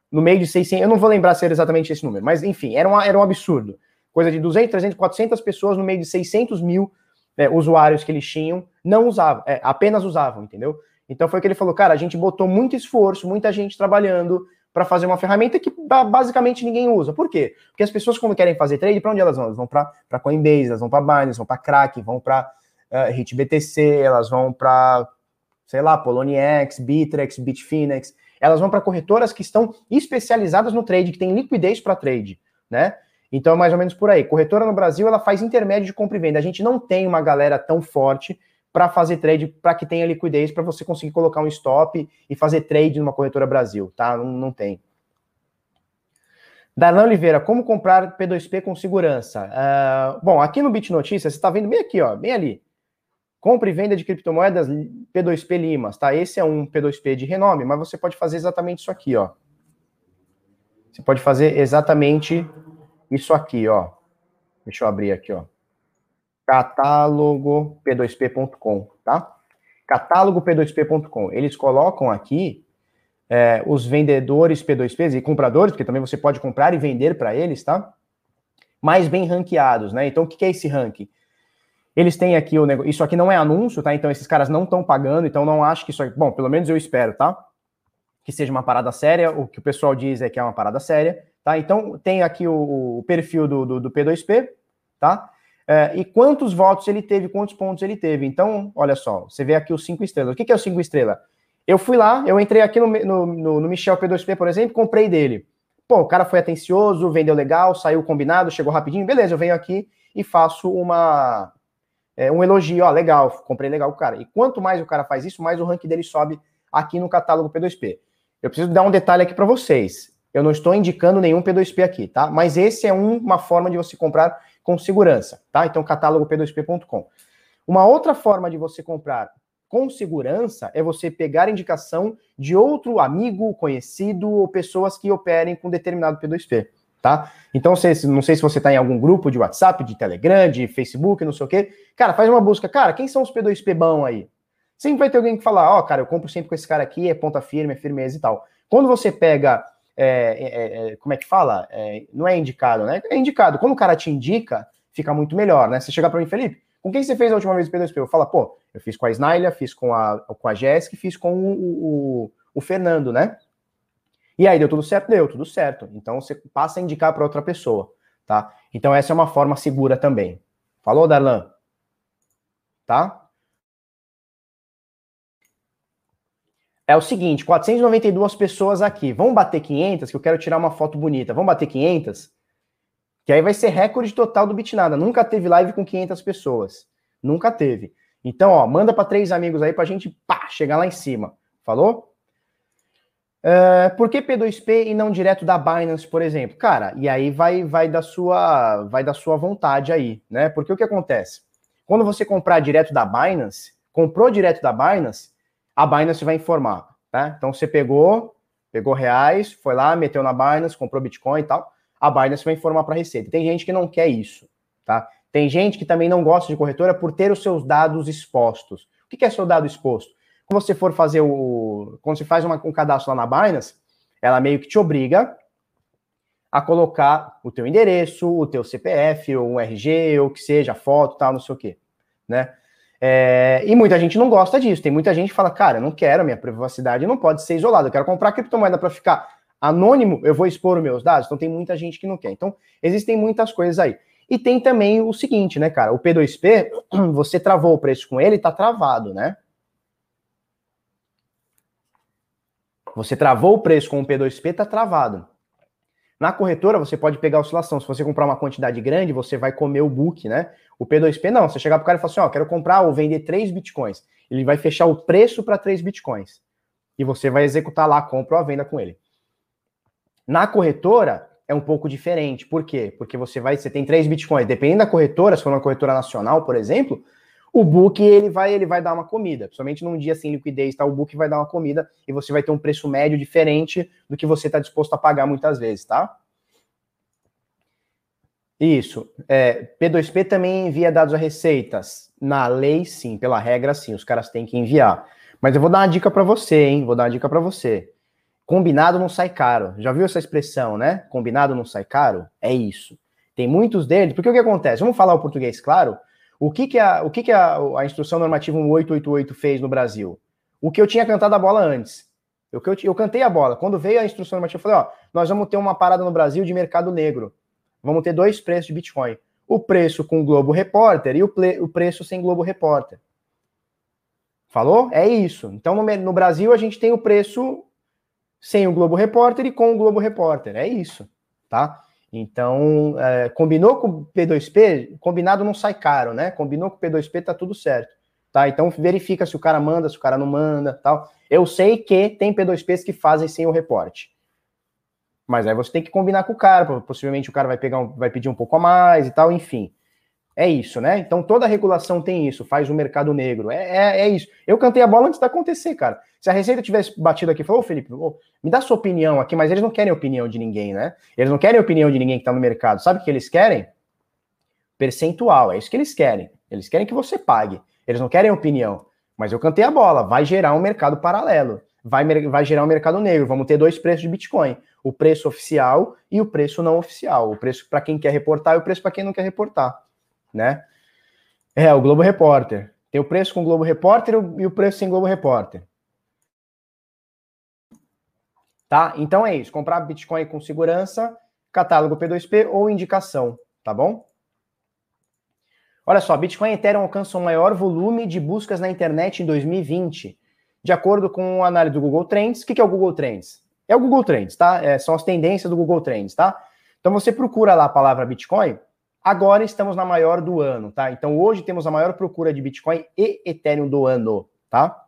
no meio de 600, eu não vou lembrar se era exatamente esse número, mas enfim, era, uma, era um absurdo. Coisa de 200, 300, 400 pessoas no meio de 600 mil é, usuários que eles tinham, não usavam, é, apenas usavam, entendeu? Então foi que ele falou, cara, a gente botou muito esforço, muita gente trabalhando para fazer uma ferramenta que basicamente ninguém usa. Por quê? Porque as pessoas quando querem fazer trade, para onde elas vão? Elas vão para Coinbase, elas vão para Binance, vão para Kraken, vão para uh, é, HitBTC, elas vão para sei lá, Poloniex, Bitrex, Bitfinex, elas vão para corretoras que estão especializadas no trade, que tem liquidez para trade, né? Então, mais ou menos por aí. Corretora no Brasil, ela faz intermédio de compra e venda. A gente não tem uma galera tão forte para fazer trade, para que tenha liquidez, para você conseguir colocar um stop e fazer trade numa corretora Brasil, tá? Não, não tem. Darlan Oliveira, como comprar P2P com segurança? Uh, bom, aqui no Bit você está vendo bem aqui, ó, bem ali. Compra e venda de criptomoedas P2P Limas, tá? Esse é um P2P de renome, mas você pode fazer exatamente isso aqui, ó. Você pode fazer exatamente isso aqui, ó. Deixa eu abrir aqui, ó. Catálogo P2P.com, tá? Catálogo P2P.com. Eles colocam aqui é, os vendedores P2Ps e compradores, porque também você pode comprar e vender para eles, tá? Mais bem ranqueados, né? Então, o que é esse ranking? Eles têm aqui o negócio. Isso aqui não é anúncio, tá? Então esses caras não estão pagando, então não acho que isso aqui. Bom, pelo menos eu espero, tá? Que seja uma parada séria. O que o pessoal diz é que é uma parada séria, tá? Então tem aqui o, o perfil do, do, do, P2P, tá? É, e quantos votos ele teve, quantos pontos ele teve. Então, olha só, você vê aqui os cinco estrelas. O que, que é o cinco estrelas? Eu fui lá, eu entrei aqui no, no, no, no Michel P2P, por exemplo, comprei dele. Pô, o cara foi atencioso, vendeu legal, saiu combinado, chegou rapidinho, beleza, eu venho aqui e faço uma, é, um elogio, ó, legal, comprei legal o cara. E quanto mais o cara faz isso, mais o ranking dele sobe aqui no catálogo P2P. Eu preciso dar um detalhe aqui para vocês. Eu não estou indicando nenhum P2P aqui, tá? Mas esse é um, uma forma de você comprar com segurança, tá? Então, catálogo P2P.com. Uma outra forma de você comprar com segurança é você pegar indicação de outro amigo, conhecido ou pessoas que operem com determinado P2P tá? Então, se, não sei se você está em algum grupo de WhatsApp, de Telegram, de Facebook, não sei o quê. Cara, faz uma busca. Cara, quem são os P2P bom aí? Sempre vai ter alguém que falar, ó, oh, cara, eu compro sempre com esse cara aqui, é ponta firme, é firmeza e tal. Quando você pega, é, é, é, como é que fala? É, não é indicado, né? É indicado. Quando o cara te indica, fica muito melhor, né? Você chegar para mim, Felipe, com quem você fez a última vez o P2P? Eu falo, pô, eu fiz com a Snaila, fiz com a, com a Jéssica, fiz com o, o, o Fernando, né? E aí deu tudo certo? Deu tudo certo. Então você passa a indicar para outra pessoa, tá? Então essa é uma forma segura também. Falou, Darlan? Tá? É o seguinte, 492 pessoas aqui. Vamos bater 500, que eu quero tirar uma foto bonita. Vamos bater 500? Que aí vai ser recorde total do Bitnada. Nunca teve live com 500 pessoas. Nunca teve. Então, ó, manda para três amigos aí pra gente, pá, chegar lá em cima. Falou? Uh, por que P2P e não direto da Binance, por exemplo? Cara, e aí vai, vai, da sua, vai da sua vontade aí, né? Porque o que acontece? Quando você comprar direto da Binance, comprou direto da Binance, a Binance vai informar, tá? Então você pegou, pegou reais, foi lá, meteu na Binance, comprou Bitcoin e tal, a Binance vai informar para a Receita. Tem gente que não quer isso, tá? Tem gente que também não gosta de corretora por ter os seus dados expostos. O que é seu dado exposto? Quando você for fazer o. Quando você faz uma, um cadastro lá na Binance, ela meio que te obriga a colocar o teu endereço, o teu CPF, ou um RG, ou que seja, foto, tal, não sei o quê, né? É, e muita gente não gosta disso. Tem muita gente que fala, cara, não quero, minha privacidade não pode ser isolada. Eu quero comprar criptomoeda para ficar anônimo, eu vou expor os meus dados. Então tem muita gente que não quer. Então existem muitas coisas aí. E tem também o seguinte, né, cara? O P2P, você travou o preço com ele, tá travado, né? Você travou o preço com o P2P, está travado. Na corretora, você pode pegar oscilação. Se você comprar uma quantidade grande, você vai comer o book, né? O P2P não. Você chegar para o cara e falar assim: ó, quero comprar ou vender 3 bitcoins. Ele vai fechar o preço para 3 bitcoins. E você vai executar lá a compra ou a venda com ele. Na corretora, é um pouco diferente. Por quê? Porque você vai, você tem três bitcoins, dependendo da corretora, se for uma corretora nacional, por exemplo, o book ele vai, ele vai dar uma comida. Principalmente num dia sem liquidez, tá? O book vai dar uma comida e você vai ter um preço médio diferente do que você está disposto a pagar muitas vezes, tá? Isso. É, P2P também envia dados a receitas. Na lei, sim. Pela regra, sim. Os caras têm que enviar. Mas eu vou dar uma dica para você, hein? Vou dar uma dica para você. Combinado não sai caro. Já viu essa expressão, né? Combinado não sai caro? É isso. Tem muitos deles. Porque o que acontece? Vamos falar o português, claro. O que, que, a, o que, que a, a instrução normativa 1888 fez no Brasil? O que eu tinha cantado a bola antes. Eu, eu, eu cantei a bola. Quando veio a instrução normativa, eu falei: ó, nós vamos ter uma parada no Brasil de mercado negro. Vamos ter dois preços de Bitcoin. O preço com Globo Repórter e o, ple, o preço sem Globo Repórter. Falou? É isso. Então, no, no Brasil, a gente tem o preço sem o Globo Repórter e com o Globo Repórter. É isso, tá? Então, é, combinou com o P2P, combinado não sai caro, né? Combinou com o P2P, tá tudo certo. Tá? Então, verifica se o cara manda, se o cara não manda, tal. Eu sei que tem P2Ps que fazem sem o reporte. Mas aí você tem que combinar com o cara, possivelmente o cara vai pegar um, vai pedir um pouco a mais e tal, enfim. É isso, né? Então toda regulação tem isso, faz o mercado negro. É, é, é isso. Eu cantei a bola antes de acontecer, cara. Se a Receita tivesse batido aqui e falou, ô Felipe, me dá sua opinião aqui, mas eles não querem opinião de ninguém, né? Eles não querem opinião de ninguém que está no mercado. Sabe o que eles querem? Percentual, é isso que eles querem. Eles querem que você pague. Eles não querem opinião. Mas eu cantei a bola, vai gerar um mercado paralelo. Vai, vai gerar um mercado negro. Vamos ter dois preços de Bitcoin: o preço oficial e o preço não oficial. O preço para quem quer reportar e o preço para quem não quer reportar né? É, o Globo Repórter. Tem o preço com o Globo Repórter e o preço sem Globo Repórter. Tá? Então é isso. Comprar Bitcoin com segurança, catálogo P2P ou indicação, tá bom? Olha só, Bitcoin e Ethereum alcançam o maior volume de buscas na internet em 2020, de acordo com a análise do Google Trends. O que é o Google Trends? É o Google Trends, tá? É, são as tendências do Google Trends, tá? Então você procura lá a palavra Bitcoin, Agora estamos na maior do ano, tá? Então hoje temos a maior procura de Bitcoin e Ethereum do ano, tá?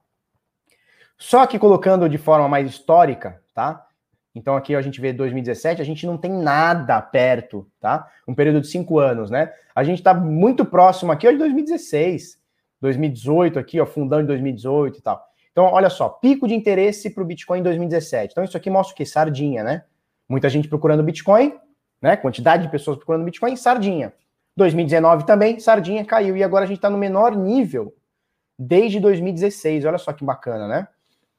Só que colocando de forma mais histórica, tá? Então aqui a gente vê 2017, a gente não tem nada perto, tá? Um período de cinco anos, né? A gente está muito próximo aqui, ó, de 2016, 2018 aqui, ó, fundão de 2018 e tal. Então, olha só, pico de interesse para o Bitcoin em 2017. Então, isso aqui mostra o quê? Sardinha, né? Muita gente procurando Bitcoin, né? Quantidade de pessoas procurando Bitcoin, sardinha. 2019 também, sardinha caiu. E agora a gente está no menor nível desde 2016. Olha só que bacana, né?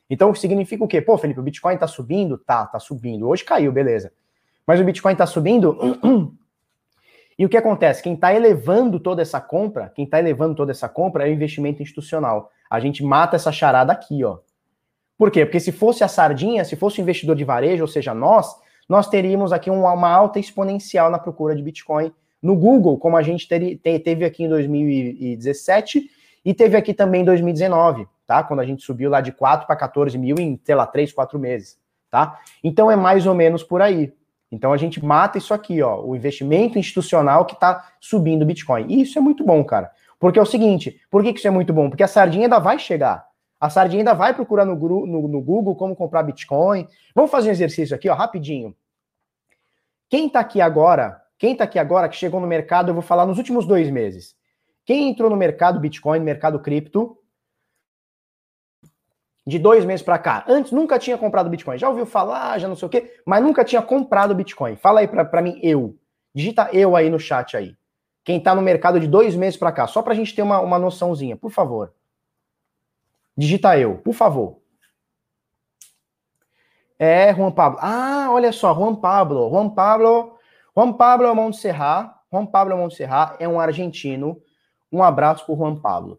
Então significa o quê? Pô, Felipe, o Bitcoin está subindo? Tá, tá subindo. Hoje caiu, beleza. Mas o Bitcoin está subindo? e o que acontece? Quem está elevando toda essa compra, quem está elevando toda essa compra é o investimento institucional. A gente mata essa charada aqui, ó. Por quê? Porque se fosse a sardinha, se fosse o investidor de varejo, ou seja, nós, nós teríamos aqui uma alta exponencial na procura de Bitcoin no Google, como a gente teve aqui em 2017 e teve aqui também em 2019, tá? Quando a gente subiu lá de 4 para 14 mil em, sei lá, 3, 4 meses, tá? Então é mais ou menos por aí. Então a gente mata isso aqui, ó, o investimento institucional que está subindo Bitcoin. E isso é muito bom, cara. Porque é o seguinte, por que isso é muito bom? Porque a sardinha ainda vai chegar. A Sardinha ainda vai procurar no, no, no, Google como comprar Bitcoin. Vamos fazer um exercício aqui, ó, rapidinho. Quem está aqui agora, quem está aqui agora, que chegou no mercado, eu vou falar nos últimos dois meses. Quem entrou no mercado Bitcoin, mercado cripto, de dois meses para cá, antes nunca tinha comprado Bitcoin. Já ouviu falar, já não sei o quê, mas nunca tinha comprado Bitcoin. Fala aí para mim, eu. Digita eu aí no chat aí. Quem está no mercado de dois meses para cá, só para a gente ter uma, uma noçãozinha, por favor. Digita eu, por favor. É Juan Pablo. Ah, olha só, Juan Pablo. Juan Pablo. Juan Pablo Montserrat. Juan Pablo Montserrat é um argentino. Um abraço para Juan Pablo.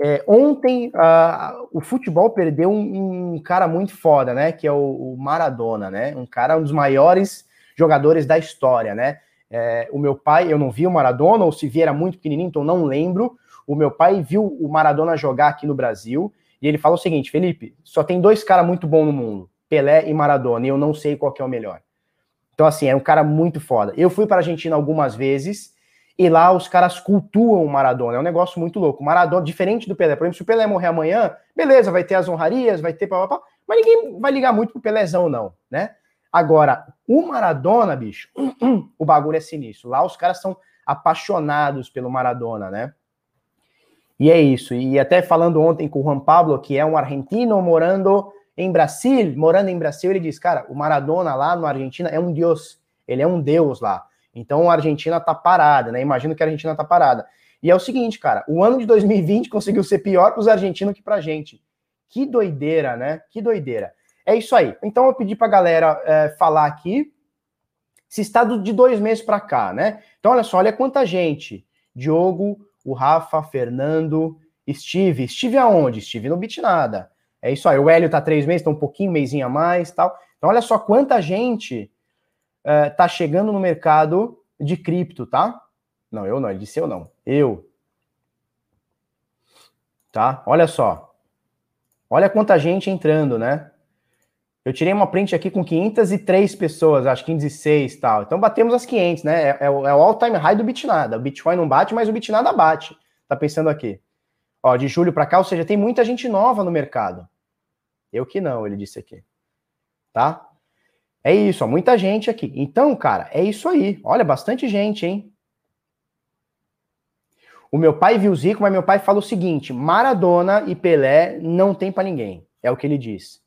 É, ontem uh, o futebol perdeu um, um, cara muito foda, né? Que é o, o, Maradona, né? Um cara, um dos maiores jogadores da história, né? É, o meu pai, eu não vi o Maradona, ou se vi era muito pequenininho, então não lembro. O meu pai viu o Maradona jogar aqui no Brasil e ele fala o seguinte: Felipe, só tem dois caras muito bons no mundo, Pelé e Maradona, e eu não sei qual é o melhor. Então, assim, é um cara muito foda. Eu fui para a Argentina algumas vezes e lá os caras cultuam o Maradona. É um negócio muito louco. Maradona, diferente do Pelé. Por exemplo, se o Pelé morrer amanhã, beleza, vai ter as honrarias, vai ter papapá, mas ninguém vai ligar muito pro Pelézão, não, né? Agora, o Maradona, bicho, o bagulho é sinistro. Lá os caras são apaixonados pelo Maradona, né? E é isso. E até falando ontem com o Juan Pablo, que é um argentino morando em Brasil, morando em Brasil, ele diz, cara, o Maradona lá no Argentina é um deus, ele é um deus lá. Então a Argentina tá parada, né? Imagino que a Argentina tá parada. E é o seguinte, cara, o ano de 2020 conseguiu ser pior para os argentinos que pra gente. Que doideira, né? Que doideira. É isso aí. Então eu pedi pra galera é, falar aqui se está de dois meses para cá, né? Então olha só, olha quanta gente. Diogo, o Rafa, Fernando, Steve. Steve aonde? Steve no Bitnada. É isso aí. O Hélio tá três meses, tá um pouquinho, mêsinho a mais tal. Então, olha só quanta gente uh, tá chegando no mercado de cripto, tá? Não, eu não, ele disse eu não. Eu. Tá? Olha só. Olha quanta gente entrando, né? Eu tirei uma print aqui com 503 pessoas, acho 506 e tal. Então batemos as 500, né? É, é, o, é o all-time high do Bitnada. O Bitcoin não bate, mas o Bitnada bate. Tá pensando aqui. Ó, de julho para cá, ou seja, tem muita gente nova no mercado. Eu que não, ele disse aqui. Tá? É isso, ó, muita gente aqui. Então, cara, é isso aí. Olha, bastante gente, hein? O meu pai viu Zico, mas meu pai fala o seguinte: Maradona e Pelé não tem para ninguém. É o que ele diz.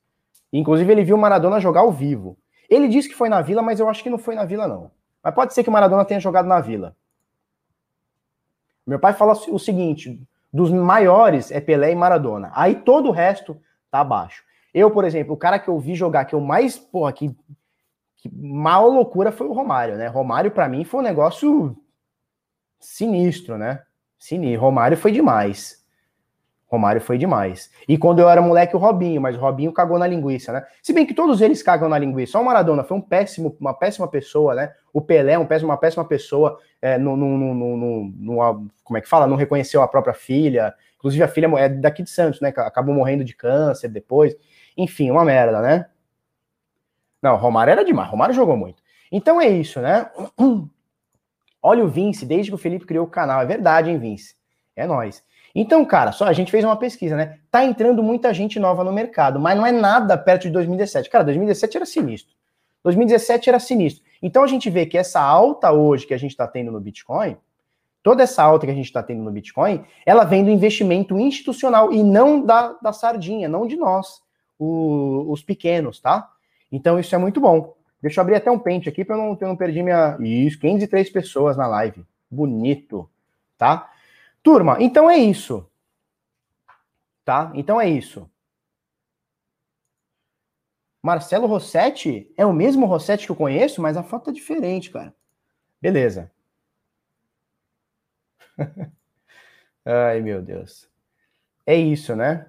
Inclusive, ele viu Maradona jogar ao vivo. Ele disse que foi na Vila, mas eu acho que não foi na Vila, não. Mas pode ser que o Maradona tenha jogado na Vila. Meu pai fala o seguinte: dos maiores é Pelé e Maradona. Aí todo o resto tá abaixo. Eu, por exemplo, o cara que eu vi jogar, que eu mais, porra, que, que mal loucura foi o Romário, né? Romário, para mim, foi um negócio sinistro, né? Sinistro. Romário foi demais. Romário foi demais. E quando eu era moleque, o Robinho, mas o Robinho cagou na linguiça, né? Se bem que todos eles cagam na linguiça. Só o Maradona foi um péssimo, uma péssima pessoa, né? O Pelé, um péssimo, uma péssima pessoa, é, no, no, no, no, como é que fala? Não reconheceu a própria filha. Inclusive, a filha é daqui de Santos, né? Acabou morrendo de câncer depois. Enfim, uma merda, né? Não, Romário era demais, Romário jogou muito. Então é isso, né? Olha o Vince, desde que o Felipe criou o canal. É verdade, hein, Vince? É nós. Então, cara, só a gente fez uma pesquisa, né? Tá entrando muita gente nova no mercado, mas não é nada perto de 2017. Cara, 2017 era sinistro. 2017 era sinistro. Então a gente vê que essa alta hoje que a gente está tendo no Bitcoin, toda essa alta que a gente está tendo no Bitcoin, ela vem do investimento institucional e não da, da sardinha, não de nós o, os pequenos, tá? Então isso é muito bom. Deixa eu abrir até um pente aqui para eu, não, perder minha. Isso, 503 pessoas na live. Bonito, tá? Turma, então é isso. Tá? Então é isso. Marcelo Rossetti é o mesmo Rossetti que eu conheço, mas a foto é diferente, cara. Beleza. Ai, meu Deus. É isso, né?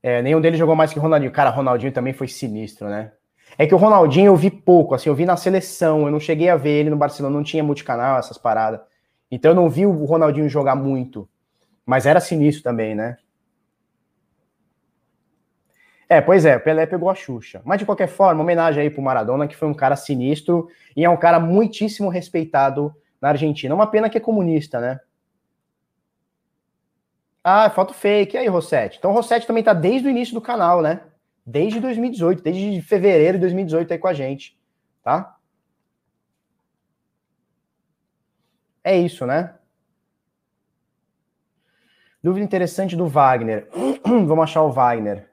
É, nenhum deles jogou mais que o Ronaldinho. Cara, Ronaldinho também foi sinistro, né? É que o Ronaldinho eu vi pouco, assim, eu vi na seleção, eu não cheguei a ver ele no Barcelona, não tinha multicanal, essas paradas. Então eu não vi o Ronaldinho jogar muito. Mas era sinistro também, né? É, pois é, o Pelé pegou a Xuxa. Mas de qualquer forma, homenagem aí pro Maradona, que foi um cara sinistro e é um cara muitíssimo respeitado na Argentina. Uma pena que é comunista, né? Ah, foto fake. E aí, Rossetti? Então, Rossetti também tá desde o início do canal, né? Desde 2018, desde fevereiro de 2018 aí com a gente, tá? É isso, né? Dúvida interessante do Wagner. Vamos achar o Wagner.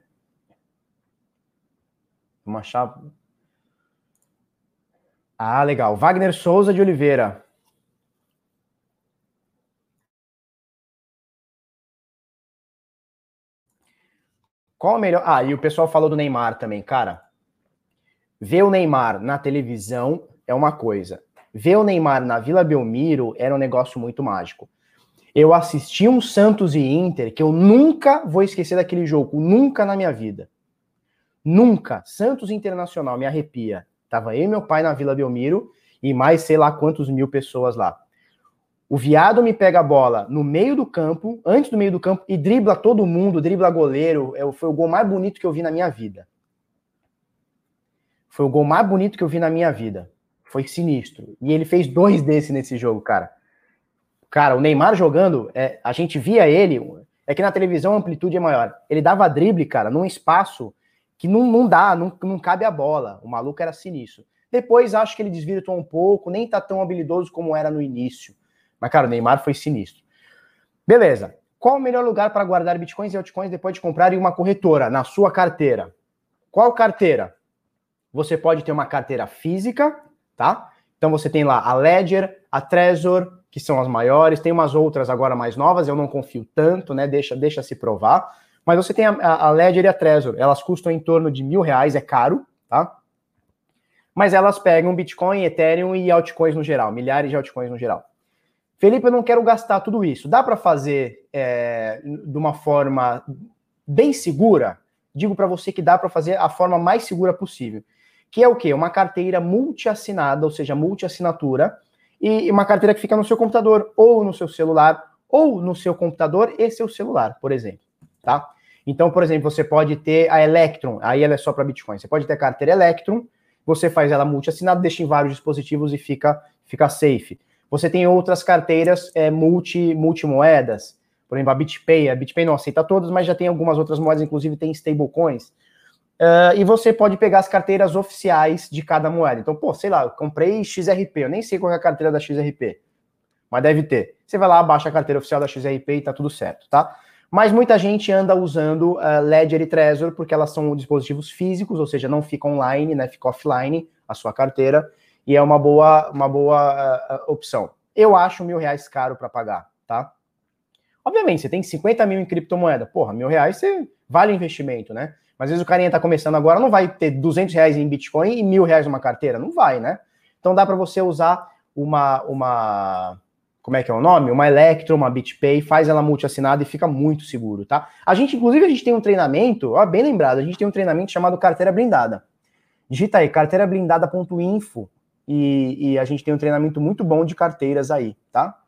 Vamos achar. Ah, legal. Wagner Souza de Oliveira. Qual a melhor. Ah, e o pessoal falou do Neymar também, cara. Ver o Neymar na televisão é uma coisa. Ver o Neymar na Vila Belmiro era um negócio muito mágico. Eu assisti um Santos e Inter que eu nunca vou esquecer daquele jogo, nunca na minha vida. Nunca. Santos Internacional, me arrepia. Tava eu e meu pai na Vila Belmiro e mais sei lá quantos mil pessoas lá. O viado me pega a bola no meio do campo, antes do meio do campo, e dribla todo mundo, dribla goleiro. É, foi o gol mais bonito que eu vi na minha vida. Foi o gol mais bonito que eu vi na minha vida. Foi sinistro. E ele fez dois desses nesse jogo, cara. Cara, o Neymar jogando, é, a gente via ele. É que na televisão a amplitude é maior. Ele dava drible, cara, num espaço que não, não dá, não, não cabe a bola. O maluco era sinistro. Depois acho que ele desvirtuou um pouco, nem tá tão habilidoso como era no início. Mas, cara, o Neymar foi sinistro. Beleza. Qual o melhor lugar para guardar bitcoins e altcoins depois de comprar em uma corretora, na sua carteira? Qual carteira? Você pode ter uma carteira física, tá? Então você tem lá a Ledger, a Trezor, que são as maiores, tem umas outras agora mais novas, eu não confio tanto, né? Deixa, deixa se provar. Mas você tem a, a Ledger e a Trezor, elas custam em torno de mil reais, é caro, tá? Mas elas pegam Bitcoin, Ethereum e altcoins no geral, milhares de altcoins no geral. Felipe, eu não quero gastar tudo isso. Dá para fazer é, de uma forma bem segura? Digo para você que dá para fazer a forma mais segura possível que é o quê? Uma carteira multi-assinada, ou seja, multi-assinatura, e uma carteira que fica no seu computador, ou no seu celular, ou no seu computador e seu celular, por exemplo, tá? Então, por exemplo, você pode ter a Electron, aí ela é só para Bitcoin. Você pode ter a carteira Electron, você faz ela multi-assinada, deixa em vários dispositivos e fica, fica safe. Você tem outras carteiras é, multi, multimoedas, por exemplo, a BitPay. A BitPay não aceita todas, mas já tem algumas outras moedas, inclusive tem stablecoins. Uh, e você pode pegar as carteiras oficiais de cada moeda. Então, pô, sei lá, eu comprei XRP, eu nem sei qual é a carteira da XRP, mas deve ter. Você vai lá, baixa a carteira oficial da XRP e tá tudo certo, tá? Mas muita gente anda usando uh, Ledger e Trezor porque elas são dispositivos físicos, ou seja, não fica online, né? Fica offline a sua carteira e é uma boa, uma boa uh, opção. Eu acho mil reais caro para pagar, tá? Obviamente, você tem 50 mil em criptomoeda, porra, mil reais você vale investimento, né? Mas às vezes o carinha está começando agora, não vai ter 200 reais em Bitcoin e mil reais numa carteira. Não vai, né? Então dá para você usar uma, uma. Como é que é o nome? Uma Electro, uma BitPay, faz ela multi-assinada e fica muito seguro, tá? A gente, inclusive, a gente tem um treinamento, ó, bem lembrado, a gente tem um treinamento chamado Carteira Blindada. Digita aí, carteirablindada.info e, e a gente tem um treinamento muito bom de carteiras aí, tá?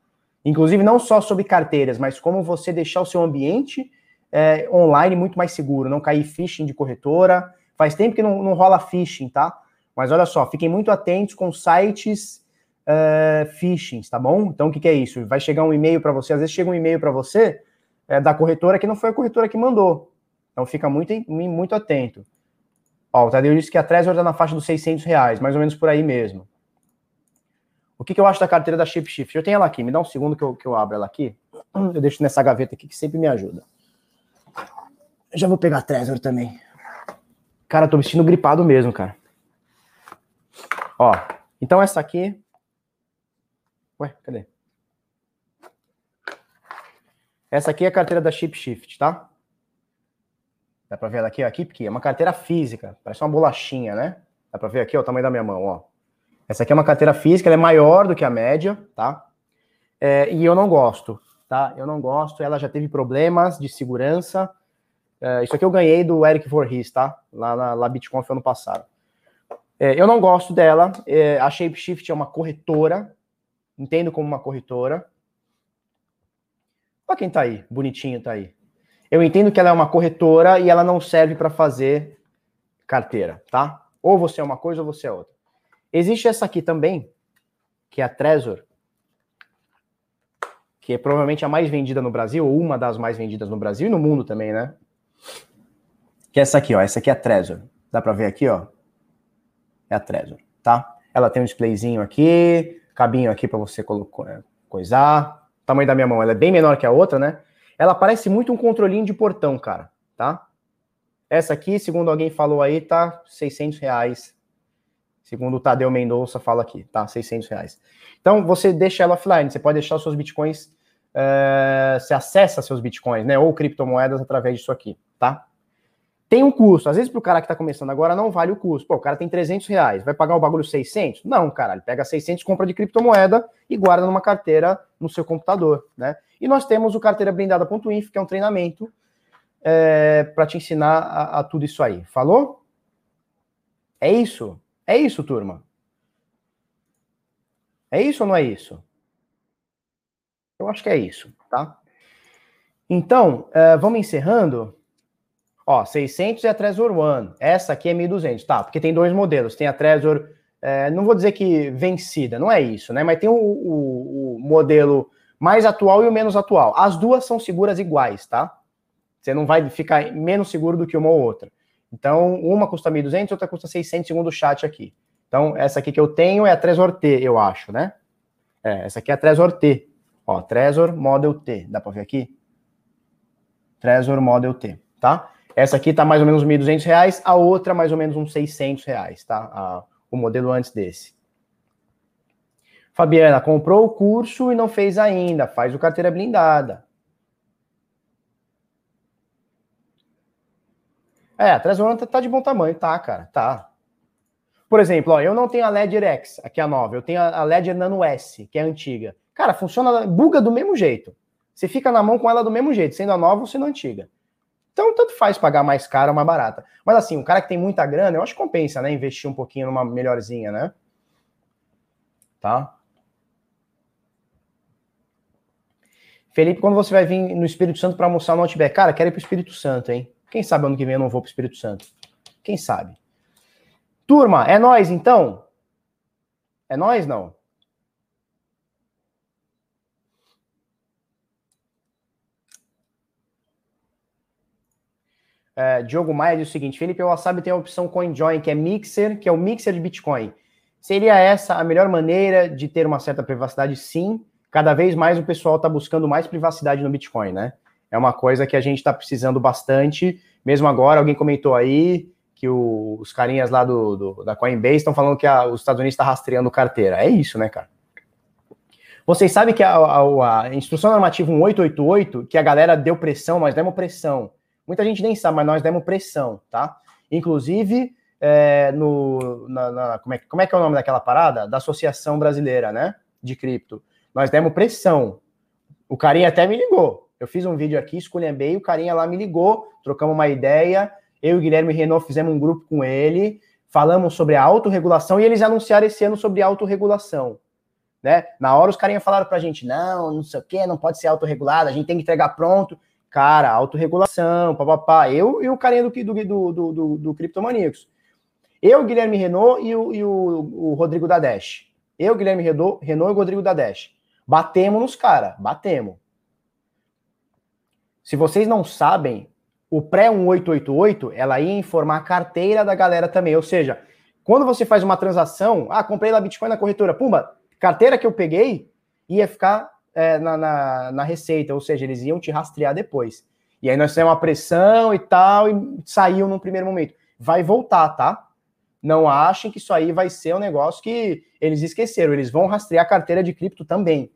Inclusive, não só sobre carteiras, mas como você deixar o seu ambiente é, online muito mais seguro, não cair phishing de corretora. Faz tempo que não, não rola phishing, tá? Mas olha só, fiquem muito atentos com sites uh, phishing, tá bom? Então o que, que é isso? Vai chegar um e-mail para você, às vezes chega um e-mail para você é, da corretora que não foi a corretora que mandou. Então fica muito, muito atento. Ó, o Tadeu disse que a Trezor está na faixa dos 600 reais, mais ou menos por aí mesmo. O que, que eu acho da carteira da ShipShift? Eu tenho ela aqui, me dá um segundo que eu, que eu abro ela aqui. Eu deixo nessa gaveta aqui que sempre me ajuda. Já vou pegar Trezor também. Cara, tô me sentindo gripado mesmo, cara. Ó, então essa aqui. Ué, cadê? Essa aqui é a carteira da Chip Shift, tá? Dá pra ver ela aqui, aqui, porque é uma carteira física, parece uma bolachinha, né? Dá pra ver aqui, ó, o tamanho da minha mão, ó. Essa aqui é uma carteira física, ela é maior do que a média, tá? É, e eu não gosto, tá? Eu não gosto, ela já teve problemas de segurança, é, isso aqui eu ganhei do Eric Voorhees, tá? Lá na, lá BitConf ano passado. É, eu não gosto dela. É, a ShapeShift é uma corretora. Entendo como uma corretora. Olha quem tá aí, bonitinho tá aí. Eu entendo que ela é uma corretora e ela não serve para fazer carteira, tá? Ou você é uma coisa ou você é outra. Existe essa aqui também, que é a Trezor, que é provavelmente a mais vendida no Brasil, ou uma das mais vendidas no Brasil e no mundo também, né? Que é essa aqui, ó. Essa aqui é a Trezor. Dá para ver aqui, ó. É a Trezor, tá? Ela tem um displayzinho aqui, cabinho aqui para você é, coisar. O tamanho da minha mão, ela é bem menor que a outra, né? Ela parece muito um controlinho de portão, cara, tá? Essa aqui, segundo alguém falou aí, tá 600 reais. Segundo o Tadeu Mendonça fala aqui, tá? 600 reais. Então, você deixa ela offline. Você pode deixar os seus bitcoins, uh, você acessa seus bitcoins, né? Ou criptomoedas através disso aqui, tá? Tem um custo. Às vezes, para o cara que está começando agora, não vale o custo. Pô, o cara tem 300 reais, vai pagar o bagulho 600? Não, caralho. Pega 600, compra de criptomoeda e guarda numa carteira no seu computador, né? E nós temos o carteira blindada.info, que é um treinamento é, para te ensinar a, a tudo isso aí. Falou? É isso? É isso, turma? É isso ou não é isso? Eu acho que é isso, tá? Então, uh, vamos encerrando. Ó, 600 é a Trezor One. Essa aqui é 1200, tá? Porque tem dois modelos. Tem a Trezor, é, não vou dizer que vencida, não é isso, né? Mas tem o, o, o, modelo mais atual e o menos atual. As duas são seguras iguais, tá? Você não vai ficar menos seguro do que uma ou outra. Então, uma custa 1.200, outra custa 600, segundo o chat aqui. Então, essa aqui que eu tenho é a Trezor T, eu acho, né? É, essa aqui é a Trezor T. Ó, Trezor Model T. Dá para ver aqui? Trezor Model T, tá? Essa aqui tá mais ou menos R$ 1.200, a outra mais ou menos uns 600 reais, tá? A, o modelo antes desse. Fabiana, comprou o curso e não fez ainda, faz o carteira blindada. É, a Trezor tá, tá de bom tamanho, tá, cara, tá. Por exemplo, ó, eu não tenho a Ledger X, aqui é a nova, eu tenho a Ledger Nano S, que é a antiga. Cara, funciona, buga do mesmo jeito. Você fica na mão com ela do mesmo jeito, sendo a nova ou sendo a antiga. Então, tanto faz pagar mais cara ou mais barata. Mas assim, um cara que tem muita grana, eu acho que compensa, né? Investir um pouquinho numa melhorzinha, né? Tá? Felipe, quando você vai vir no Espírito Santo para almoçar no Outback? Cara, quero ir pro Espírito Santo, hein? Quem sabe ano que vem eu não vou pro Espírito Santo? Quem sabe? Turma, é nós então? É nós não? É, Diogo Maia diz o seguinte: Felipe, Wasabi tem a opção CoinJoin, que é Mixer, que é o Mixer de Bitcoin. Seria essa a melhor maneira de ter uma certa privacidade? Sim. Cada vez mais o pessoal está buscando mais privacidade no Bitcoin, né? É uma coisa que a gente está precisando bastante. Mesmo agora, alguém comentou aí que o, os carinhas lá do, do da Coinbase estão falando que a, os Estados Unidos está rastreando carteira. É isso, né, cara? Vocês sabem que a, a, a instrução normativa 1888, que a galera deu pressão, nós demos pressão Muita gente nem sabe, mas nós demos pressão, tá? Inclusive, é, no, na, na, como, é, como é que é o nome daquela parada? Da Associação Brasileira, né? De cripto. Nós demos pressão. O carinha até me ligou. Eu fiz um vídeo aqui, esculhambei, o carinha lá me ligou, trocamos uma ideia. Eu e o Guilherme Renault fizemos um grupo com ele, falamos sobre a autorregulação e eles anunciaram esse ano sobre autorregulação. Né? Na hora os carinhas falaram pra gente: não, não sei o que, não pode ser autorregulado, a gente tem que entregar pronto. Cara, autorregulação, papapá. Eu e o carinha do, do, do, do, do Criptomaníacos. Eu, Guilherme Renault e o, e o, o Rodrigo da Dash. Eu, Guilherme Renault, Renault e o Rodrigo da Dash. Batemos nos caras, batemos. Se vocês não sabem, o pré-1888, ela ia informar a carteira da galera também. Ou seja, quando você faz uma transação, ah, comprei lá Bitcoin na corretora, pumba, carteira que eu peguei ia ficar é, na, na, na, receita, ou seja, eles iam te rastrear depois. E aí nós fizemos uma pressão e tal, e saiu num primeiro momento. Vai voltar, tá? Não achem que isso aí vai ser um negócio que eles esqueceram. Eles vão rastrear a carteira de cripto também.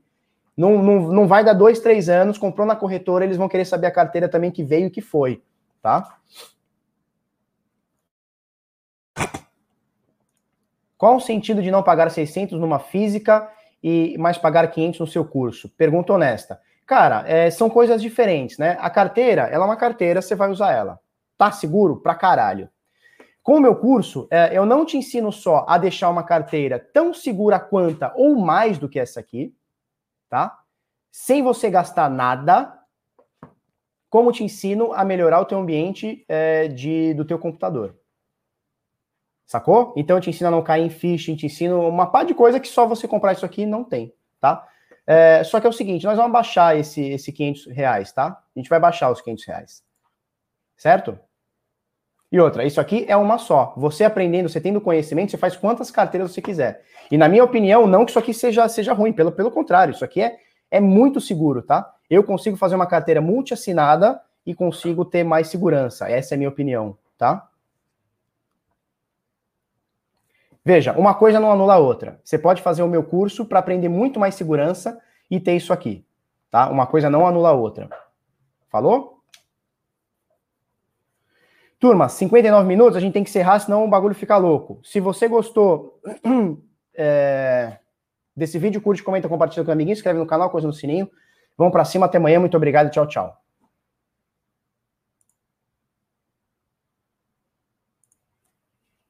Não, não, não vai dar dois, três anos, comprou na corretora, eles vão querer saber a carteira também que veio e que foi, tá? Qual o sentido de não pagar 600 numa física e mais pagar 500 no seu curso? Pergunta honesta. Cara, é, são coisas diferentes, né? A carteira, ela é uma carteira, você vai usar ela. Tá seguro? Pra caralho. Com o meu curso, é, eu não te ensino só a deixar uma carteira tão segura quanto ou mais do que essa aqui, tá? Sem você gastar nada, como te ensino a melhorar o teu ambiente é, de, do teu computador. Sacou? Então eu te ensino a não cair em phishing, te ensino uma par de coisa que só você comprar isso aqui não tem, tá? É, só que é o seguinte, nós vamos baixar esse, esse 500 reais, tá? A gente vai baixar os 500 reais. Certo? E outra, isso aqui é uma só. Você aprendendo, você tendo conhecimento, você faz quantas carteiras você quiser. E na minha opinião, não que isso aqui seja, seja ruim, pelo, pelo contrário, isso aqui é, é muito seguro, tá? Eu consigo fazer uma carteira multi-assinada e consigo ter mais segurança. Essa é a minha opinião, tá? Veja, uma coisa não anula a outra. Você pode fazer o meu curso para aprender muito mais segurança e ter isso aqui, tá? Uma coisa não anula a outra. Falou? Turma, 59 minutos, a gente tem que encerrar, senão o bagulho fica louco. Se você gostou é, desse vídeo, curte, comenta, compartilha com o amiguinho, inscreve no canal, coisa no sininho. Vamos para cima, até amanhã, muito obrigado, tchau, tchau.